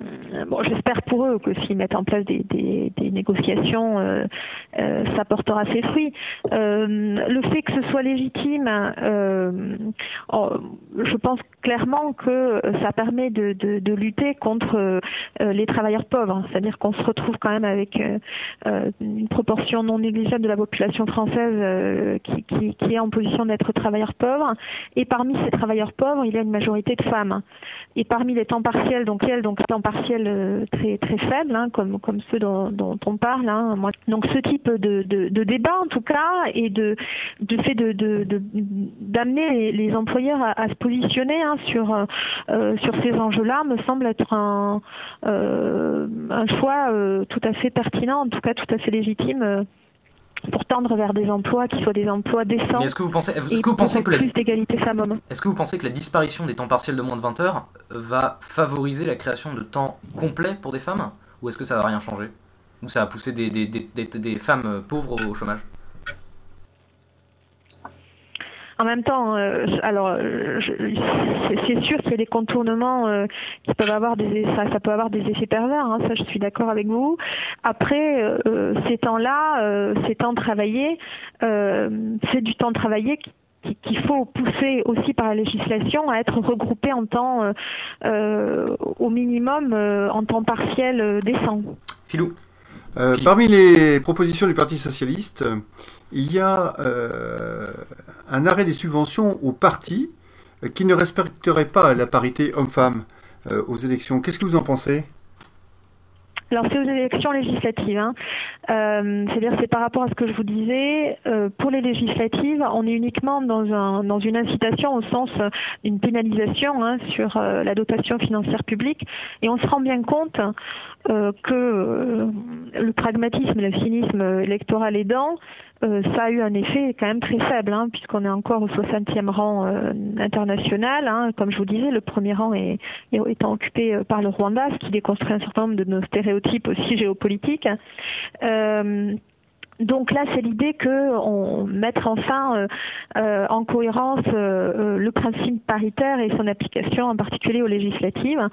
bon, j'espère pour eux que s'ils mettent en place des, négociations, euh, euh, ça portera ses fruits. Le fait que ce soit légitime, oh, je pense clairement que ça permet de, lutter contre les travailleurs pauvres. C'est-à-dire qu'on se retrouve quand même avec une proportion non négligeable de la population française qui, qui, qui est en position d'être travailleurs pauvres. Et parmi ces travailleurs pauvres, il y a une majorité de femmes. Et parmi les temps partiels, donc elles, donc temps partiels euh, très très hein, comme comme ceux dont, on parle. Hein. Donc ce type de, de, débat en tout cas et de fait de d'amener les, employeurs à, se positionner hein, sur euh, sur ces enjeux-là me semble être un euh, un choix tout à fait pertinent, en tout cas tout à fait légitime. Pour tendre vers des emplois qui soient des emplois décents est-ce que vous pensez, est-ce que vous pensez que la, plus d'égalité femmes-hommes. est-ce que vous pensez que la disparition des temps partiels de moins de 20 heures va favoriser la création de temps complet pour des femmes? Ou est-ce que ça va rien changer? Ou ça va pousser des, des, des, des- des femmes pauvres au chômage? En même temps, euh, alors euh, c'est sûr qu'il y a des contournements euh, qui peuvent avoir des ça, ça peut avoir des effets pervers. hein, ça, je suis d'accord avec vous. Après, euh, ces temps-là, euh, ces temps travaillés, euh, c'est du temps travaillé qui- qui- qu'il faut pousser aussi par la législation à être regroupé en temps euh, euh, au minimum euh, en temps partiel euh, décent. Philou Euh, Philippe. parmi les propositions du Parti socialiste, euh, il y a euh, un arrêt des subventions aux partis euh, qui ne respecteraient pas la parité homme-femme euh, aux élections. Qu'est-ce que vous en pensez? Alors c'est aux élections législatives. Hein. C'est-à-dire c'est par rapport à ce que je vous disais. pour les législatives, on est uniquement dans, un, dans une incitation au sens d'une pénalisation hein, sur la dotation financière publique. Et on se rend bien compte que le pragmatisme et le cynisme électoral aidant, euh, ça a eu un effet quand même très faible, hein, puisqu'on est encore au 60e rang euh, international. Hein. Comme je vous disais, le premier rang est, est étant occupé euh, par le Rwanda, ce qui déconstruit un certain nombre de nos stéréotypes aussi géopolitiques. Euh, donc là, c'est l'idée que on mettre enfin euh, euh, en cohérence euh, le principe paritaire et son application, en particulier aux législatives.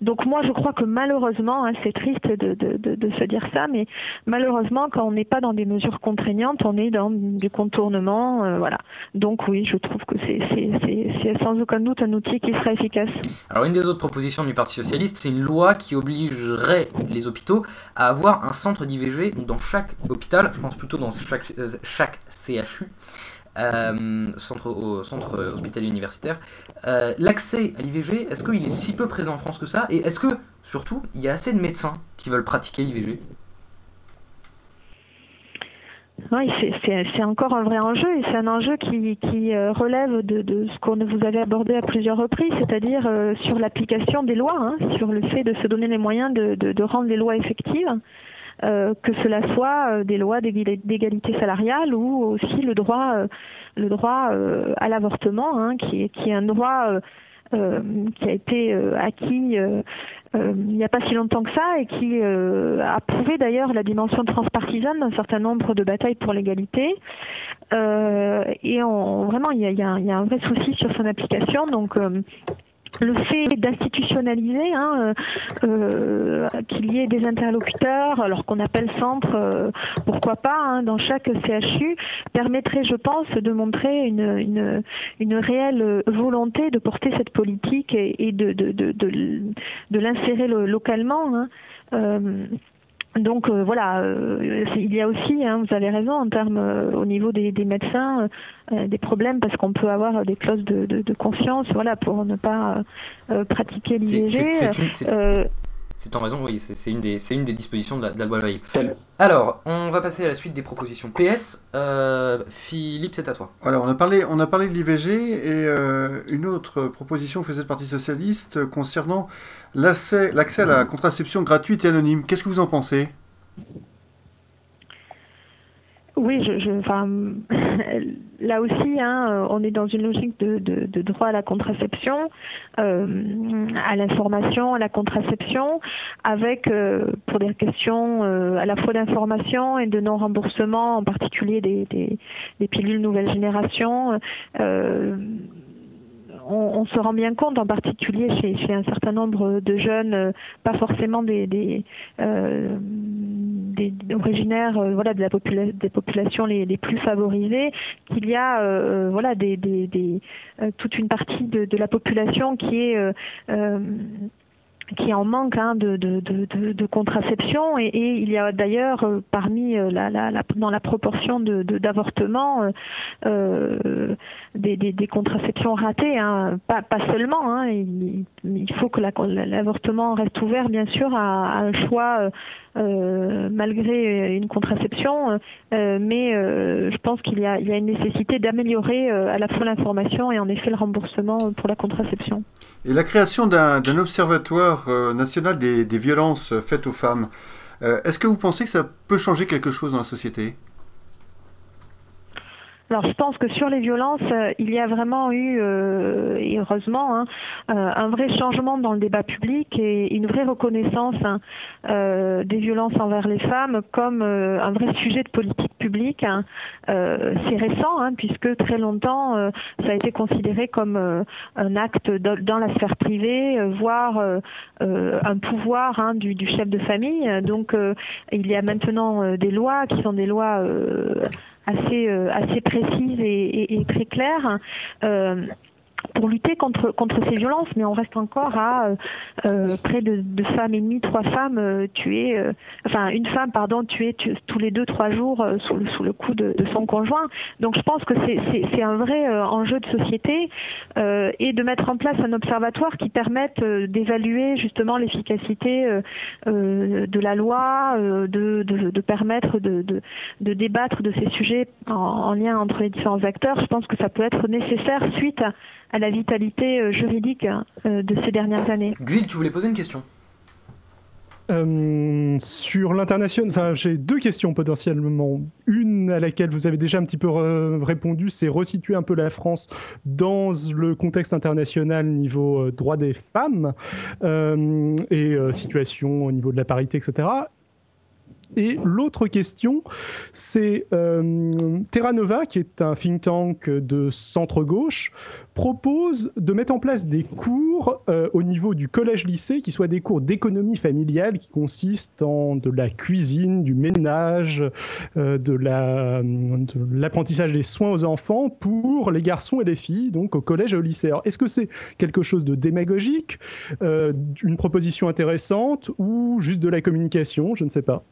Donc moi, je crois que malheureusement, hein, c'est triste de, se dire ça, mais malheureusement, quand on n'est pas dans des mesures contraignantes, on est dans du contournement, voilà. Donc oui, je trouve que c'est sans aucun doute un outil qui sera efficace. Alors une des autres propositions du Parti Socialiste, c'est une loi qui obligerait les hôpitaux à avoir un centre d'IVG dans chaque hôpital, pense plutôt dans chaque, euh, CHU, euh, centre, au, centre hospitalier universitaire. Euh, L'accès à l'IVG, est-ce qu'il est si peu présent en France que ça? Et est-ce que, surtout, il y a assez de médecins qui veulent pratiquer l'IVG Oui, c'est- encore un vrai enjeu et c'est un enjeu qui, euh, relève de, ce qu'on vous avez abordé à plusieurs reprises, c'est-à-dire euh, sur l'application des lois, hein, sur le fait de se donner les moyens de, rendre les lois effectives, euh, que cela soit euh, des lois d'égali- d'égalité salariale ou aussi le droit, euh, le droit euh, à l'avortement, hein, qui, est, un droit euh, euh, qui a été euh, acquis euh, euh, il n'y a pas si longtemps que ça et qui euh, a prouvé d'ailleurs la dimension transpartisane d'un certain nombre de batailles pour l'égalité. Euh, et on, vraiment, il y, a, il y a un- vrai souci sur son application. Donc, euh, le fait d'institutionnaliser, hein, euh, euh, qu'il y ait des interlocuteurs, alors qu'on appelle centre, euh, pourquoi pas, hein, dans chaque CHU, permettrait, je pense, de montrer une, une, une réelle volonté de porter cette politique et, et de, de, de, de, l'insérer localement. Hein. Donc euh, voilà, euh, il y a aussi, hein, vous avez raison, en termes euh, au niveau des, médecins, des problèmes parce qu'on peut avoir des clauses de, de, confiance, voilà, pour ne pas pratiquer l'IVG. C'est en raison, oui, c'est une, des, une des dispositions de la, loi Veil. Alors, on va passer à la suite des propositions. PS, Philippe, c'est à toi. Alors, on a parlé, on a parlé de l'IVG et une autre proposition faisait le Parti Socialiste concernant l'accès à la contraception gratuite et anonyme. Qu'est-ce que vous en pensez? Oui, je, enfin, là aussi, hein, on est dans une logique de, droit à la contraception, euh, à l'information, à la contraception, avec, euh, pour des questions euh, à la fois d'information et de non-remboursement, en particulier des, des pilules nouvelle génération on, se rend bien compte, en particulier chez, un certain nombre de jeunes, euh, pas forcément des, euh, originaires euh, voilà, de la des populations les, plus favorisées, qu'il y a voilà, des, toute une partie de la population qui est qui en manque hein, de, contraception et, il y a d'ailleurs euh, parmi euh, la, la, la, dans la proportion d'avortements euh, des, contraceptions ratées, hein. pas, seulement. Hein. Il, faut que l'avortement reste ouvert bien sûr à un choix euh, malgré une contraception, euh, mais euh, je pense qu'il y, a une nécessité d'améliorer à la fois l'information et en effet le remboursement pour la contraception. Et la création d'un observatoire national des, violences faites aux femmes, est-ce que vous pensez que ça peut changer quelque chose dans la société? Alors je pense que sur les violences, euh, il y a vraiment eu, euh, et heureusement, hein, euh, un vrai changement dans le débat public et une vraie reconnaissance hein, des violences envers les femmes comme un vrai sujet de politique publique. Hein. C'est récent, hein, puisque très longtemps, ça a été considéré comme un acte dans la sphère privée, voire un pouvoir hein, du, du, chef de famille. Donc il y a maintenant des lois qui sont des lois assez, euh, assez précise et, et, très claire. Euh, pour lutter contre contre ces violences, mais on reste encore à euh, euh près de deux femmes et demie, trois femmes euh, tuées, euh, enfin une femme pardon tuée tous les deux trois jours sous le sous le coup de, de, son conjoint. Donc je pense que c'est un vrai enjeu de société et de mettre en place un observatoire qui permette d'évaluer justement l'efficacité de la loi, de, de, de permettre de débattre de ces sujets en, en lien entre les différents acteurs. Je pense que ça peut être nécessaire suite à à la vitalité euh, juridique euh, de ces dernières années. Xil, tu voulais poser une question? Euh, sur l'international, enfin, j'ai deux questions potentiellement. Une à laquelle vous avez déjà un petit peu répondu, c'est resituer un peu la France dans le contexte international niveau droit des femmes et situation au niveau de la parité, etc. Et l'autre question, c'est euh, Terra Nova, qui est un think tank de centre-gauche, propose de mettre en place des cours euh, au niveau du collège-lycée qui soient des cours d'économie familiale qui consistent en de la cuisine, du ménage, euh, de l'apprentissage des soins aux enfants pour les garçons et les filles, donc au collège et au lycée. Est-ce que c'est quelque chose de démagogique, une proposition intéressante ou juste de la communication? Je ne sais pas.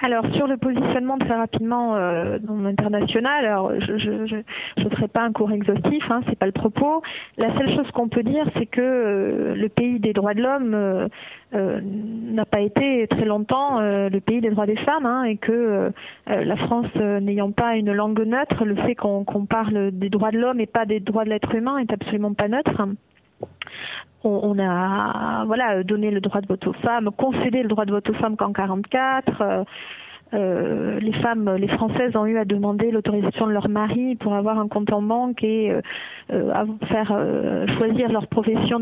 Alors sur le positionnement très rapidement euh, dans l'international, alors je ne ferai pas un cours exhaustif, hein, c'est pas le propos. La seule chose qu'on peut dire, c'est que euh, le pays des droits de l'homme euh, euh, n'a pas été très longtemps le pays des droits des femmes, hein, et que la France n'ayant pas une langue neutre, le fait qu'on parle des droits de l'homme et pas des droits de l'être humain est absolument pas neutre on, a donné le droit de vote aux femmes, concédé le droit de vote aux femmes qu'en 44. Euh, euh, les femmes, les Françaises ont eu à demander l'autorisation de leur mari pour avoir un compte en banque et euh, à faire choisir leur profession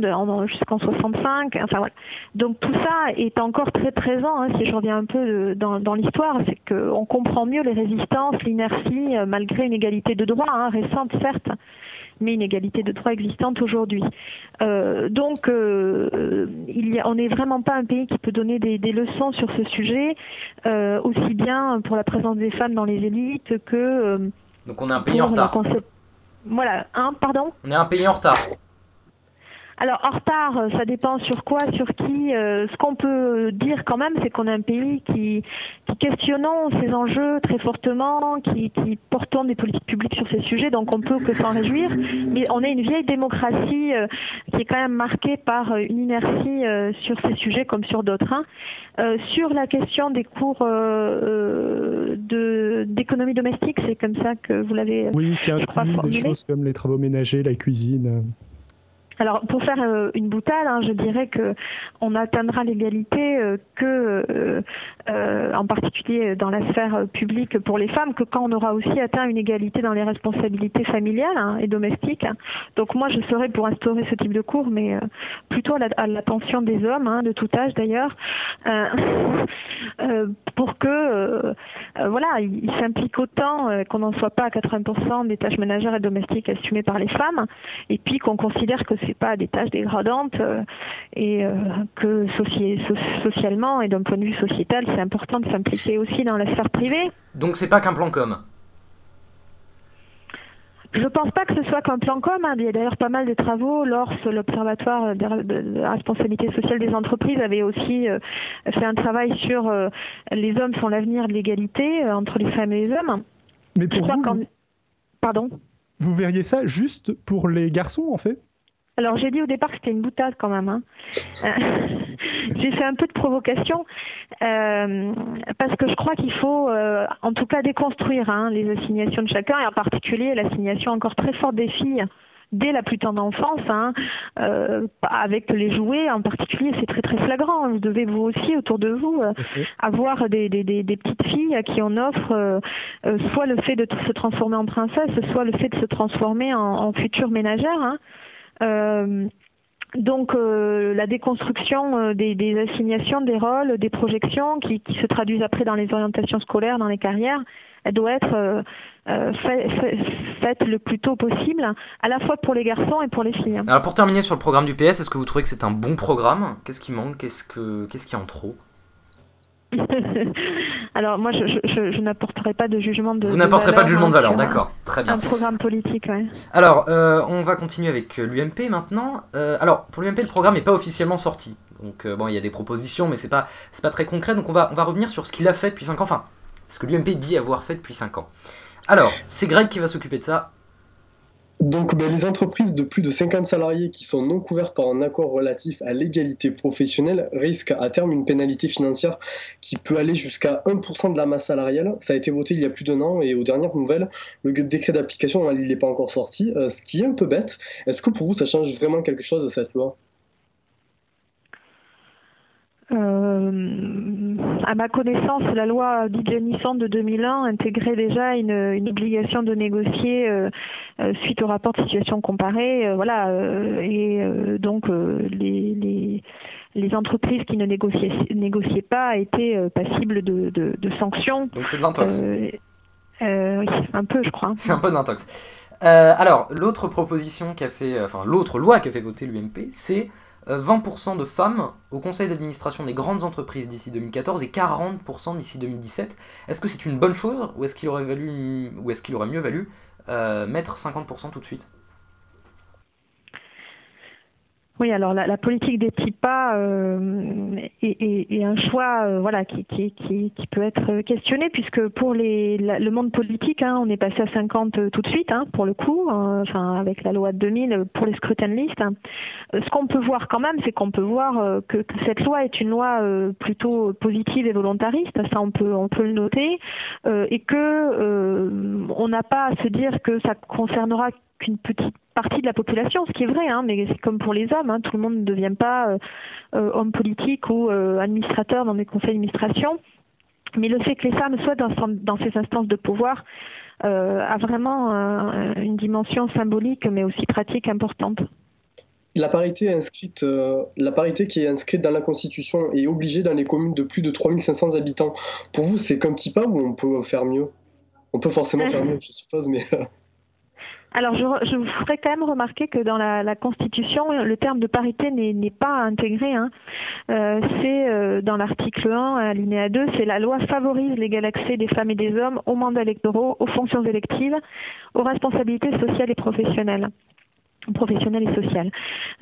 jusqu'en 65. Enfin voilà. Donc tout ça est encore très présent. Hein, si je reviens un peu dans, l'histoire, c'est qu'on comprend mieux les résistances, l'inertie, malgré une égalité de droit hein, récente certes, mais une égalité de droit existante aujourd'hui. donc, il y a, on n'est vraiment pas un pays qui peut donner des, des leçons sur ce sujet, aussi bien pour la présence des femmes dans les élites que... donc on est un pays en retard. Voilà, hein, pardon? On est un pays en retard. Alors en retard, euh, ça dépend sur quoi, sur qui. Euh, ce qu'on peut dire quand même, c'est qu'on est un pays qui, qui questionnons ces enjeux très fortement, qui, qui portons des politiques publiques sur ces sujets, donc on peut que s'en réjouir. Mais on est une vieille démocratie euh, qui est quand même marquée par une inertie sur ces sujets comme sur d'autres. Hein. sur la question des cours de d'économie domestique, c'est comme ça que vous l'avez. Oui, qui inclut des choses comme les travaux ménagers, la cuisine. Alors, pour faire euh, une boutade, hein, je dirais que on atteindra l'égalité euh, que, euh, en particulier dans la sphère publique pour les femmes, que quand on aura aussi atteint une égalité dans les responsabilités familiales hein, et domestiques. Donc, moi, je serais pour instaurer ce type de cours, mais plutôt à l'attention des hommes, hein, de tout âge d'ailleurs, pour que, voilà, ils s'impliquent autant, qu'on n'en soit pas à 80% des tâches ménagères et domestiques assumées par les femmes, et puis qu'on considère que c'est pas des tâches dégradantes euh, et euh, que socialement et d'un point de vue sociétal, c'est important de s'impliquer aussi dans la sphère privée. Donc c'est pas qu'un plan com. Je pense pas que ce soit qu'un plan com. Hein. Il y a d'ailleurs pas mal de travaux. L'ORS, l'Observatoire de la responsabilité sociale des entreprises, avait aussi euh, fait un travail sur les hommes sont l'avenir de l'égalité entre les femmes et les hommes. Mais pour vous, Pardon vous verriez ça juste pour les garçons, en fait? Alors j'ai dit au départ que c'était une boutade quand même. Hein. Euh, j'ai fait un peu de provocation euh, parce que je crois qu'il faut euh, en tout cas déconstruire hein, les assignations de chacun et en particulier l'assignation encore très forte des filles dès la plus tendre enfance, hein, avec les jouets en particulier, c'est très très flagrant. Vous devez vous aussi autour de vous avoir des, des, des, des, petites filles à qui on offre soit le fait de se transformer en princesse, soit le fait de se transformer en, en future ménagère. Hein. Euh, donc euh, la déconstruction euh, des, assignations, des rôles, des projections qui, se traduisent après dans les orientations scolaires, dans les carrières, elle doit être faite le plus tôt possible, à la fois pour les garçons et pour les filles. Alors pour terminer sur le programme du PS, est-ce que vous trouvez que c'est un bon programme? Qu'est-ce qui manque? Qu'est-ce que qu'est-ce qui est en trop? Alors moi, je, je, je n'apporterai pas de jugement de. Vous n'apporterez pas de jugement de valeur, d'accord, très bien. Un programme politique, ouais. Alors, euh, on va continuer avec euh, l'UMP maintenant. Euh, alors, pour l'UMP, le programme n'est pas officiellement sorti. Donc, bon, il y a des propositions, mais c'est pas, c'est pas très concret. Donc, on va, on va revenir sur ce qu'il a fait depuis 5 ans. Enfin, ce que l'UMP dit avoir fait depuis 5 ans. Alors, c'est Greg qui va s'occuper de ça. Donc, ben, les entreprises de plus de 50 salariés qui sont non couvertes par un accord relatif à l'égalité professionnelle risquent à terme une pénalité financière qui peut aller jusqu'à 1% de la masse salariale. Ça a été voté il y a plus d'un an et aux dernières nouvelles, le décret d'application, il n'est pas encore sorti, euh, ce qui est un peu bête. Est-ce que pour vous, ça change vraiment quelque chose cette loi? Euh, à ma connaissance, la loi dite de 2001 intégrait déjà une, une obligation de négocier euh, euh, suite au rapport de situation comparée. voilà, et donc les, les, les, entreprises qui ne négociaient, négociaient pas étaient passibles de, de, de, sanctions. Donc c'est de l'intox. oui, un peu, je crois. C'est un peu d'intox. alors, l'autre proposition qu'a fait, enfin l'autre loi qu'a fait voter l'UMP, c'est 20% euh, de femmes au conseil d'administration des grandes entreprises d'ici 2014 et 40% d'ici 2017. Est-ce que c'est une bonne chose ou est-ce qu'il aurait, est-ce aurait mieux valu euh, mettre 50% tout de suite? Oui, alors la, la politique des petits pas euh, est, est, un choix euh, voilà, qui, qui, qui, qui, peut être questionné, puisque pour les, le monde politique, hein, on est passé à 50 tout de suite, hein, pour le coup, hein, enfin, avec la loi de 2000 pour les scrutins de liste. Hein. Euh, ce qu'on peut voir quand même, c'est qu'on peut voir euh, que, que, cette loi est une loi plutôt positive et volontariste, ça on peut, on peut le noter, et que on n'a pas à se dire que ça concernera qu'une petite partie de la population, ce qui est vrai, hein, mais c'est comme pour les hommes, hein, tout le monde ne devient pas euh, euh, homme politique ou euh, administrateur dans des conseils d'administration. Mais le fait que les femmes soient dans, dans ces instances de pouvoir a vraiment une dimension symbolique, mais aussi pratique importante. La parité, inscrite, la parité qui est inscrite dans la Constitution est obligée dans les communes de plus de 3500 habitants. Pour vous, c'est comme petit pas ou on peut faire mieux? On peut forcément faire mieux, je suppose, mais... Alors, je, je, vous ferai quand même remarquer que dans la, Constitution, le terme de parité n'est pas intégré. Hein. Euh, c'est euh, dans l'article 1, alinéa 2, c'est la loi favorise l'égal accès des femmes et des hommes aux mandats électoraux, aux fonctions électives, aux responsabilités sociales et professionnelles professionnelle et sociale.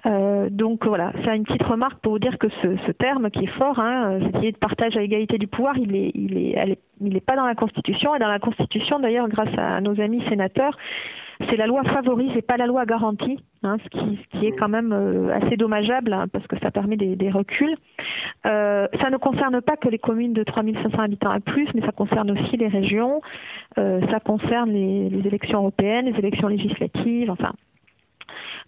Euh, donc voilà, c'est une petite remarque pour vous dire que ce, ce terme qui est fort, hein, cette idée de partage à égalité du pouvoir, il est, il est, elle est, il n'est pas dans la Constitution. Et dans la Constitution, d'ailleurs, grâce à nos amis sénateurs, c'est la loi favorise et pas la loi garantie, hein, ce, qui, ce, qui, est quand même euh, assez dommageable hein, parce que ça permet des, des reculs. Euh, ça ne concerne pas que les communes de 3500 habitants à plus, mais ça concerne aussi les régions, euh, ça concerne les, les élections européennes, les élections législatives, enfin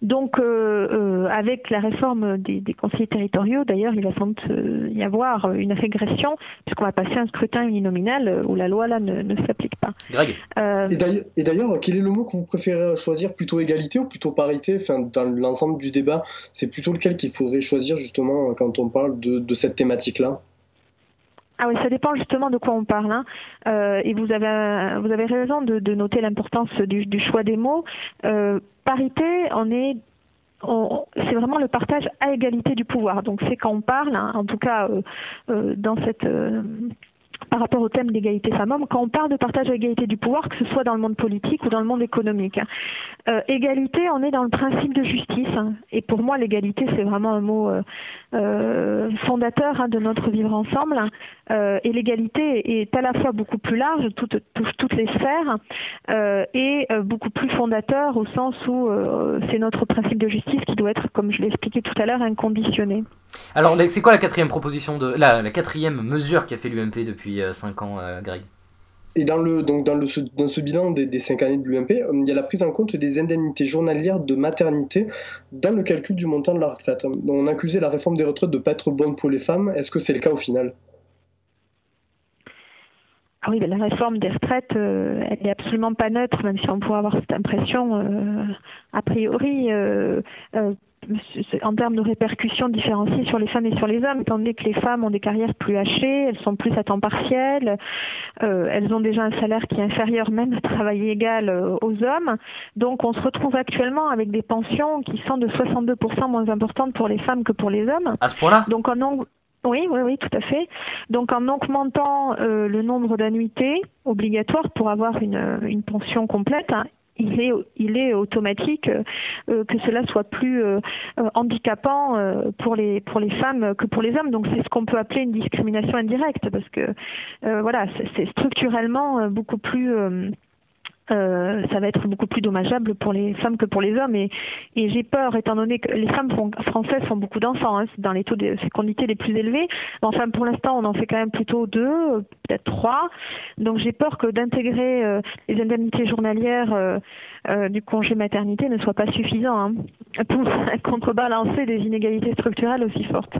donc, euh, euh, avec la réforme des, des conseillers territoriaux, d'ailleurs, il va sans doute euh, y avoir une régression, puisqu'on va passer un scrutin uninominal où la loi là ne, ne s'applique pas. Greg. Euh, et d'ailleurs, quel est le mot que vous préférez choisir Plutôt égalité ou plutôt parité? Enfin, Dans l'ensemble du débat, c'est plutôt lequel qu'il faudrait choisir justement quand on parle de, de cette thématique-là? Ah oui, ça dépend justement de quoi on parle. Hein. Euh, et vous avez, vous avez raison de, de noter l'importance du, du, choix des mots. Euh, parité, on est c'est vraiment le partage à égalité du pouvoir. Donc c'est quand on parle, hein, en tout cas euh, euh, dans cette euh, par rapport au thème d'égalité femmes-hommes, quand on parle de partage à égalité du pouvoir, que ce soit dans le monde politique ou dans le monde économique. Euh, égalité, on est dans le principe de justice. Hein, et pour moi, l'égalité, c'est vraiment un mot euh, euh, fondateur hein, de notre vivre ensemble. Et l'égalité est à la fois beaucoup plus large, touche toute, toutes les sphères, et beaucoup plus fondateur au sens où c'est notre principe de justice qui doit être, comme je l'ai expliqué tout à l'heure, inconditionné. Alors, c'est quoi la quatrième proposition de la, la quatrième mesure qu'a fait l'UMP depuis 5 ans, Greg? Et dans, le, donc dans, le, dans ce bilan des, des cinq années de l'UMP, il y a la prise en compte des indemnités journalières de maternité dans le calcul du montant de la retraite. Donc on accusait la réforme des retraites de ne pas être bonne pour les femmes. Est-ce que c'est le cas au final? Ah oui, la réforme des retraites, euh, elle n'est absolument pas neutre, même si on pourrait avoir cette impression euh, a priori. Euh, en termes de répercussions différenciées sur les femmes et sur les hommes, étant donné que les femmes ont des carrières plus hachées, elles sont plus à temps partiel, euh, elles ont déjà un salaire qui est inférieur même à travail égal euh, aux hommes. Donc on se retrouve actuellement avec des pensions qui sont de 62% moins importantes pour les femmes que pour les hommes. À ce point-là? Donc en oui, oui, oui, tout à fait. Donc en augmentant euh, le nombre d'annuités obligatoires pour avoir une, une pension complète, hein, il est, il est automatique euh, que cela soit plus euh, handicapant euh, pour les pour les femmes que pour les hommes. Donc c'est ce qu'on peut appeler une discrimination indirecte parce que euh, voilà, c'est structurellement beaucoup plus euh, ça va être beaucoup plus dommageable pour les femmes que pour les hommes. Et, et j'ai peur, étant donné que les femmes françaises font beaucoup d'enfants, hein, dans les taux de fécondité les plus élevés. Enfin, pour l'instant, on en fait quand même plutôt deux, peut-être trois. Donc j'ai peur que d'intégrer euh, les indemnités journalières euh, euh, du congé maternité ne soit pas suffisant hein, pour contrebalancer des inégalités structurelles aussi fortes.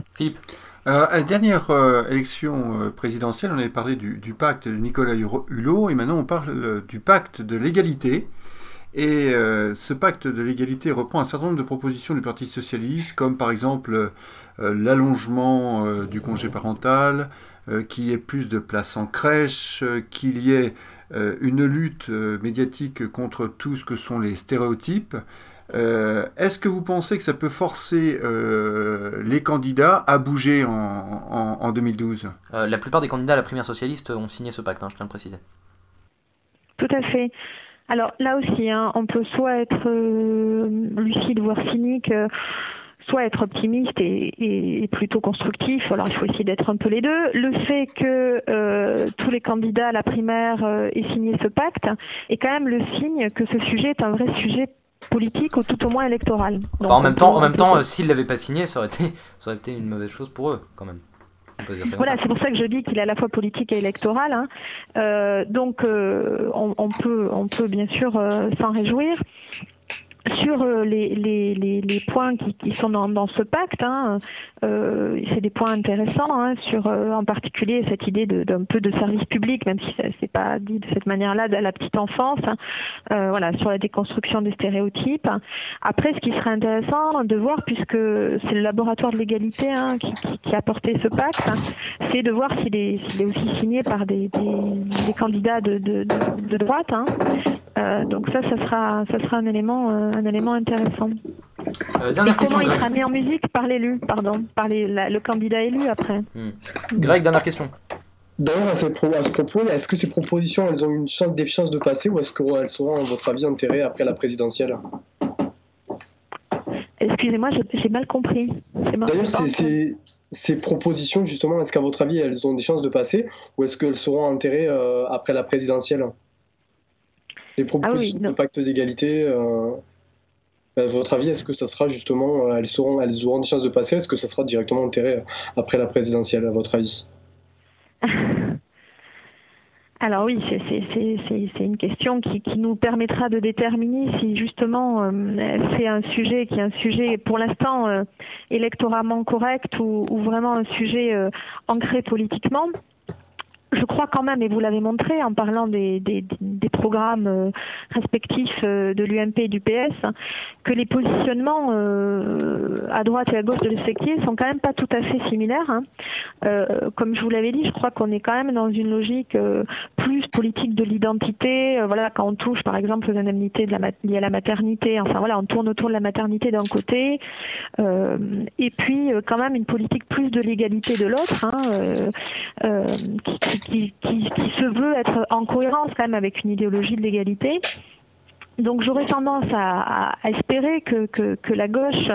Euh, à la dernière euh, élection euh, présidentielle, on avait parlé du, pacte de Nicolas Hulot, et maintenant on parle du pacte de l'égalité. Et euh, ce pacte de l'égalité reprend un certain nombre de propositions du Parti socialiste, comme par exemple l'allongement du congé parental, qu'il y ait plus de places en crèche, qu'il y ait une lutte médiatique contre tout ce que sont les stéréotypes. Euh, Est-ce que vous pensez que ça peut forcer euh, les candidats à bouger en, en, en 2012 euh, La plupart des candidats à la primaire socialiste ont signé ce pacte, hein, je tiens à le préciser. Tout à fait. Alors là aussi, hein, on peut soit être euh, lucide, voire cynique soit être optimiste et, et, et, plutôt constructif. Alors il faut essayer d'être un peu les deux. Le fait que euh, tous les candidats à la primaire euh, aient signé ce pacte est quand même le signe que ce sujet est un vrai sujet politique ou tout au moins électoral. Enfin, en même temps, en même temps, euh, s'ils l'avaient pas signé, ça aurait été, ça aurait été une mauvaise chose pour eux, quand même. Voilà, c'est pour ça que je dis qu'il est à la fois politique et électoral. Hein. Euh, donc, euh, on, on, peut, on peut bien sûr euh, s'en réjouir sur euh, les, les, les, points qui, qui sont dans, dans, ce pacte, hein, euh, c'est des points intéressants, hein, sur euh, en particulier cette idée d'un peu de service public, même si c'est pas dit de cette manière-là, de la petite enfance, hein, voilà, sur la déconstruction des stéréotypes. Après, ce qui serait intéressant de voir, puisque c'est le laboratoire de l'égalité qui, qui, a porté ce pacte, c'est de voir s'il est, aussi signé par des, des, des candidats de, de, de droite. Euh, donc ça, ça sera, ça sera un élément, euh, un élément intéressant. Euh, Et question, comment il Greg. sera mis en musique par l'élu, pardon, par les- la- le candidat élu après. Greg, dernière question. D'ailleurs, à, ce propos, est-ce que ces propositions, elles ont une chance, des chances de passer ou est-ce qu'elles seront, à votre avis, enterrées après la présidentielle? Excusez-moi, j'ai j'ai mal compris. D'ailleurs, ces, ces, propositions, justement, est-ce qu'à votre avis, elles ont des chances de passer ou est-ce qu'elles seront enterrées euh, après la présidentielle? Les propositions non. de pacte d'égalité, euh, à votre avis, est-ce que ça sera justement, euh, elles, seront, elles auront des chances de passer Est-ce que ça sera directement enterré euh, après la présidentielle, à votre avis? Alors oui, c'est- une question qui, qui nous permettra de déterminer si justement euh, c'est un sujet qui est un sujet pour l'instant euh, électoralement correct ou, ou vraiment un sujet euh, ancré politiquement. Je crois quand même, et vous l'avez montré en parlant des, des, des programmes euh, respectifs euh, de l'UMP et du PS, que les positionnements euh, à droite et à gauche de l'effectif sont quand même pas tout à fait similaires. hein. Comme je vous l'avais dit, je crois qu'on est quand même dans une logique plus politique de l'identité. Voilà, quand on touche par exemple aux indemnités de la liées à la maternité, enfin voilà, on tourne autour de la maternité d'un côté, et puis quand même une politique plus de l'égalité de l'autre, hein, qui, qui, se veut être en cohérence quand même avec une idéologie de l'égalité. Donc j'aurais tendance à, espérer que, la gauche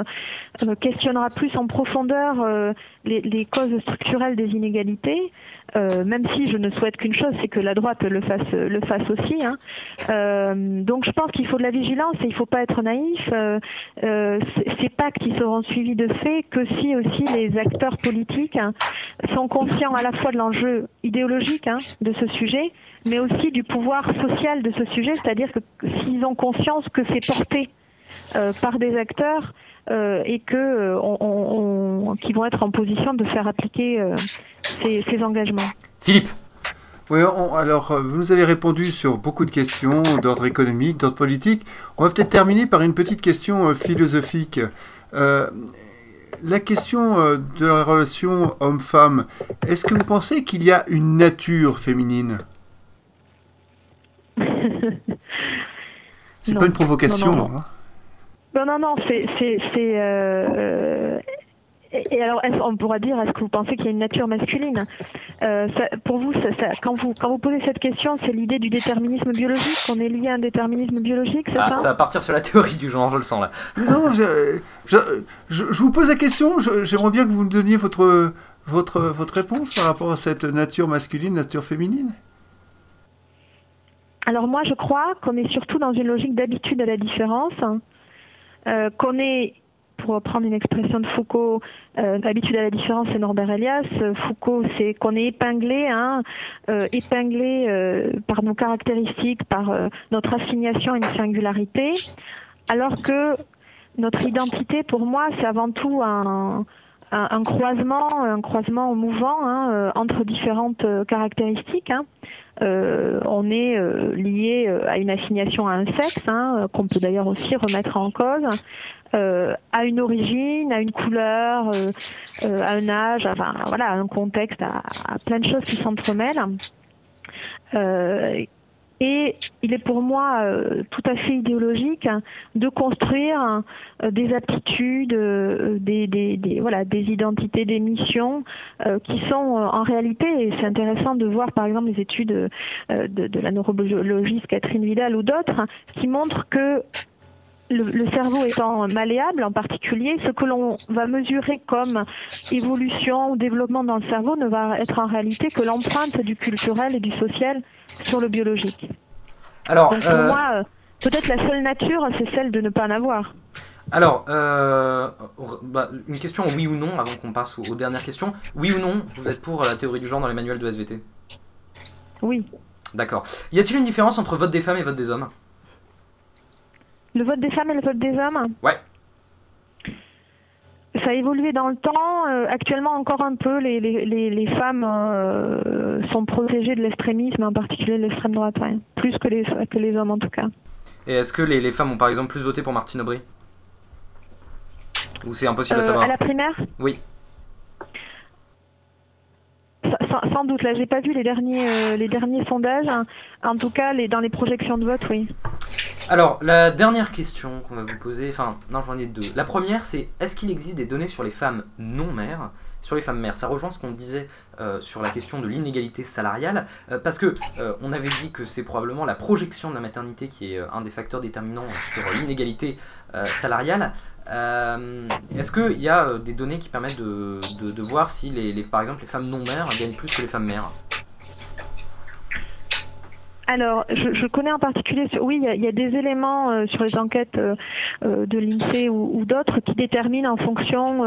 euh, questionnera plus en profondeur euh, les causes structurelles des inégalités, euh, même si je ne souhaite qu'une chose, c'est que la droite le fasse, le fasse aussi. hein. Euh, donc je pense qu'il faut de la vigilance et il ne faut pas être naïf. Euh, euh, ces pactes ils seront suivis de fait que si aussi les acteurs politiques hein, sont conscients à la fois de l'enjeu idéologique hein, de ce sujet, mais aussi du pouvoir social de ce sujet, c'est-à-dire que s'ils ont conscience que c'est porté euh, par des acteurs et que euh, on, on- on- qui vont être en position de faire appliquer euh, ces, ces engagements. Philippe, Oui, on- alors euh, vous nous avez répondu sur beaucoup de questions d'ordre économique, d'ordre politique. On va peut-être terminer par une petite question euh, philosophique. Euh, la question euh, de la relation homme-femme, est-ce que vous pensez qu'il y a une nature féminine? C'est pas une provocation. Non, non, non. hein. Non, non, non, c'est. c'est, c'est, euh, euh, et, alors, on pourra dire, est-ce que vous pensez qu'il y a une nature masculine? Euh, ça- Pour vous, ça- ça- quand vous, quand vous posez cette question, c'est l'idée du déterminisme biologique, qu'on est lié à un déterminisme biologique, c'est ah, ça? ça va partir sur la théorie du genre, je le sens là. Non, je, je, je- je vous pose la question. J'aimerais bien que vous me donniez votre, votre, votre réponse par rapport à cette nature masculine, nature féminine. Alors moi, je crois qu'on est surtout dans une logique d'habitude à la différence, hein. Euh, qu'on est, pour reprendre une expression de Foucault, euh, habitude à la différence, c'est Norbert Elias. Euh, Foucault, c'est qu'on est épinglé, hein, épinglé par nos caractéristiques, par notre assignation à une singularité, alors que notre identité, pour moi, c'est avant tout un, croisement, un croisement mouvant hein, entre différentes caractéristiques. hein. Euh, on est euh, lié euh, à une assignation à un sexe, hein, qu'on peut d'ailleurs aussi remettre en cause, à une origine, à une couleur, à un âge, enfin voilà, à un contexte, à plein de choses qui s'entremêlent. Et il est pour moi euh, tout à fait idéologique hein, de construire euh, des aptitudes, euh, des, des, des- voilà, des identités, des missions euh, qui sont euh, en réalité, et c'est intéressant de voir par exemple les études euh, de, de la neurobiologiste Catherine Vidal ou d'autres, hein, qui montrent que le, le cerveau étant malléable en particulier, ce que l'on va mesurer comme évolution ou développement dans le cerveau ne va être en réalité que l'empreinte du culturel et du social sur le biologique. Alors, Donc pour euh, moi, peut-être la seule nature, c'est celle de ne pas en avoir. alors euh, bah, une question oui ou non avant qu'on passe aux, aux dernières questions. Oui ou non, vous êtes pour la théorie du genre dans les manuels de SVT Oui. D'accord. Y a-t-il une différence entre vote des femmes et vote des hommes? Le vote des femmes et le vote des hommes Ouais. Ça a évolué dans le temps. Euh, actuellement, encore un peu, les, les, les, les femmes euh, sont protégées de l'extrémisme, en particulier de l'extrême droite, ouais. plus que les, que les hommes en tout cas. Et est-ce que les, les femmes ont par exemple plus voté pour Martine Aubry? Ou c'est impossible à Euh, savoir? à la primaire? Oui. ça, sans, doute. Là, j'ai pas vu les derniers, les derniers sondages. En tout cas, dans les projections de vote, oui. Alors, la dernière question qu'on va vous poser, enfin, non, j'en ai deux. La première, c'est est-ce qu'il existe des données sur les femmes non mères sur les femmes mères. Ça rejoint ce qu'on disait euh, sur la question de l'inégalité salariale, euh, parce que euh, on avait dit que c'est probablement la projection de la maternité qui est un des facteurs déterminants sur l'inégalité salariale. Est-ce qu'il y a des données qui permettent de, voir si, les, par exemple, les femmes non mères gagnent plus que les femmes mères? Alors, je, connais en particulier, oui, il y, a, des éléments euh, sur les enquêtes euh, euh, de l'INSEE ou, d'autres qui déterminent en fonction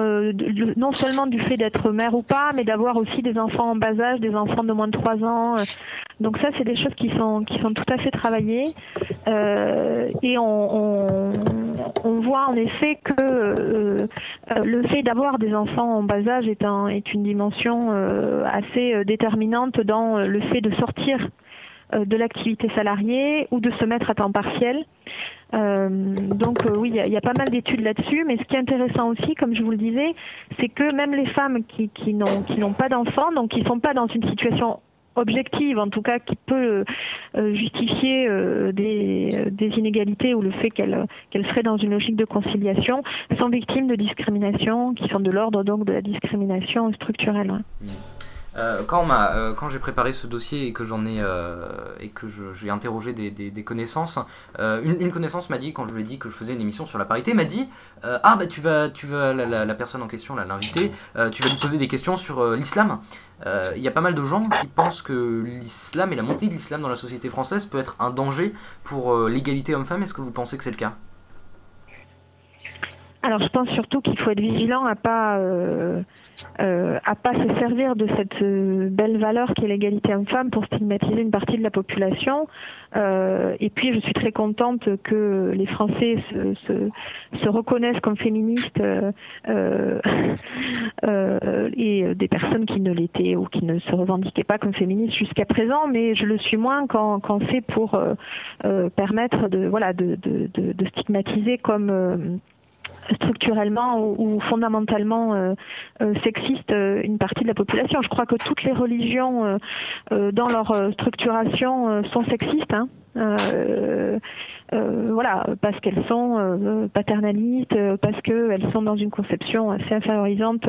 non seulement du fait d'être mère ou pas, mais d'avoir aussi des enfants en bas âge, des enfants de moins de 3 ans. Donc ça, c'est des choses qui sont qui sont tout à fait travaillées. et on, on, voit en effet que le fait d'avoir des enfants en bas âge est, un, est une dimension assez déterminante dans le fait de sortir euh, de l'activité salariée ou de se mettre à temps partiel. Euh, donc euh, oui, il y, a pas mal d'études là-dessus, mais ce qui est intéressant aussi, comme je vous le disais, c'est que même les femmes qui, qui n'ont pas d'enfants, donc qui ne sont pas dans une situation objective, en tout cas qui peut justifier des, inégalités ou le fait qu'elles seraient dans une logique de conciliation, sont victimes de discrimination qui sont de l'ordre donc de la discrimination structurelle. Mmh. Euh, quand, euh, quand j'ai préparé ce dossier et que j'en ai euh, et que j'ai interrogé des, des, connaissances, une, une, connaissance m'a dit quand je lui ai dit que je faisais une émission sur la parité, m'a dit ah bah tu vas tu vas la, la, personne en question l'invité, tu vas lui poser des questions sur l'islam. Il y a pas mal de gens qui pensent que l'islam et la montée de l'islam dans la société française peut être un danger pour l'égalité homme-femme. Est-ce que vous pensez que c'est le cas? Alors je pense surtout qu'il faut être vigilant à pas euh, euh, pas se servir de cette euh, belle valeur qui est l'égalité homme-femme pour stigmatiser une partie de la population. et puis je suis très contente que les Français se, se, reconnaissent comme féministes et des personnes qui ne l'étaient ou qui ne se revendiquaient pas comme féministes jusqu'à présent, mais je le suis moins quand, quand c'est pour permettre de voilà de, de stigmatiser comme structurellement ou, fondamentalement euh, euh, sexiste euh, une partie de la population. Je crois que toutes les religions, dans leur structuration, sont sexistes. Hein. Voilà, parce qu'elles sont paternalistes, parce qu'elles sont dans une conception assez infériorisante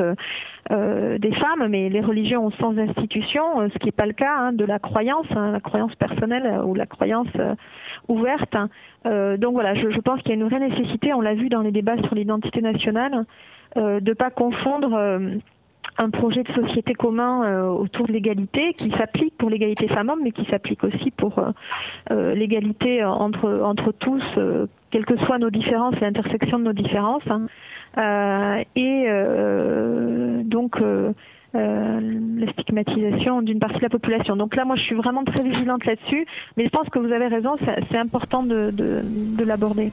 des femmes, mais les religions sont sans institution, ce qui n'est pas le cas hein, de la croyance, hein, la croyance personnelle ou la croyance ouverte. Euh, donc voilà, je, je pense qu'il y a une vraie nécessité, on l'a vu dans les débats sur l'identité nationale, euh, de ne pas confondre euh, un projet de société commun euh, autour de l'égalité qui s'applique pour l'égalité femmes-hommes, mais qui s'applique aussi pour l'égalité entre, entre tous, quelles que soient nos différences et l'intersection de nos différences. Hein. et donc euh, la stigmatisation d'une partie de la population. Donc là, moi, je suis vraiment très vigilante là-dessus, mais je pense que vous avez raison, c'est important de, de, de l'aborder.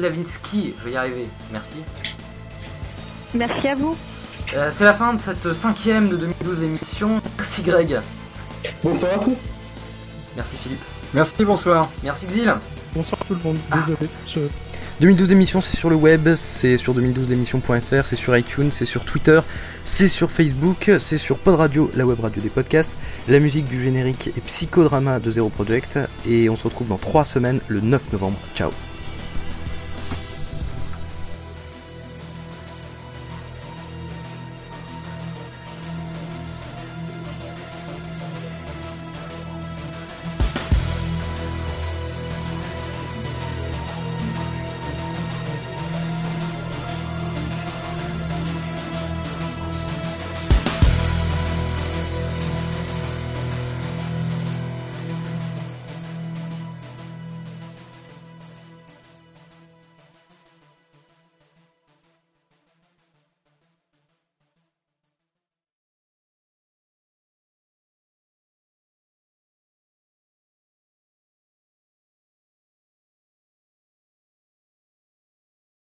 Lavinsky, je vais y arriver. Merci. Merci à vous. Euh, c'est la fin de cette cinquième de 2012 émission. Merci Greg. Bonsoir à tous. Merci Philippe. Merci, bonsoir. Merci Xil. Bonsoir tout le monde. Désolé. 2012 émissions, c'est sur le web, c'est sur 2012émissions.fr, c'est sur iTunes, c'est sur Twitter, c'est sur Facebook, c'est sur Pod Radio, la web radio des podcasts. La musique du générique est Psychodrama de Zero Project et on se retrouve dans 3 semaines le 9 novembre. Ciao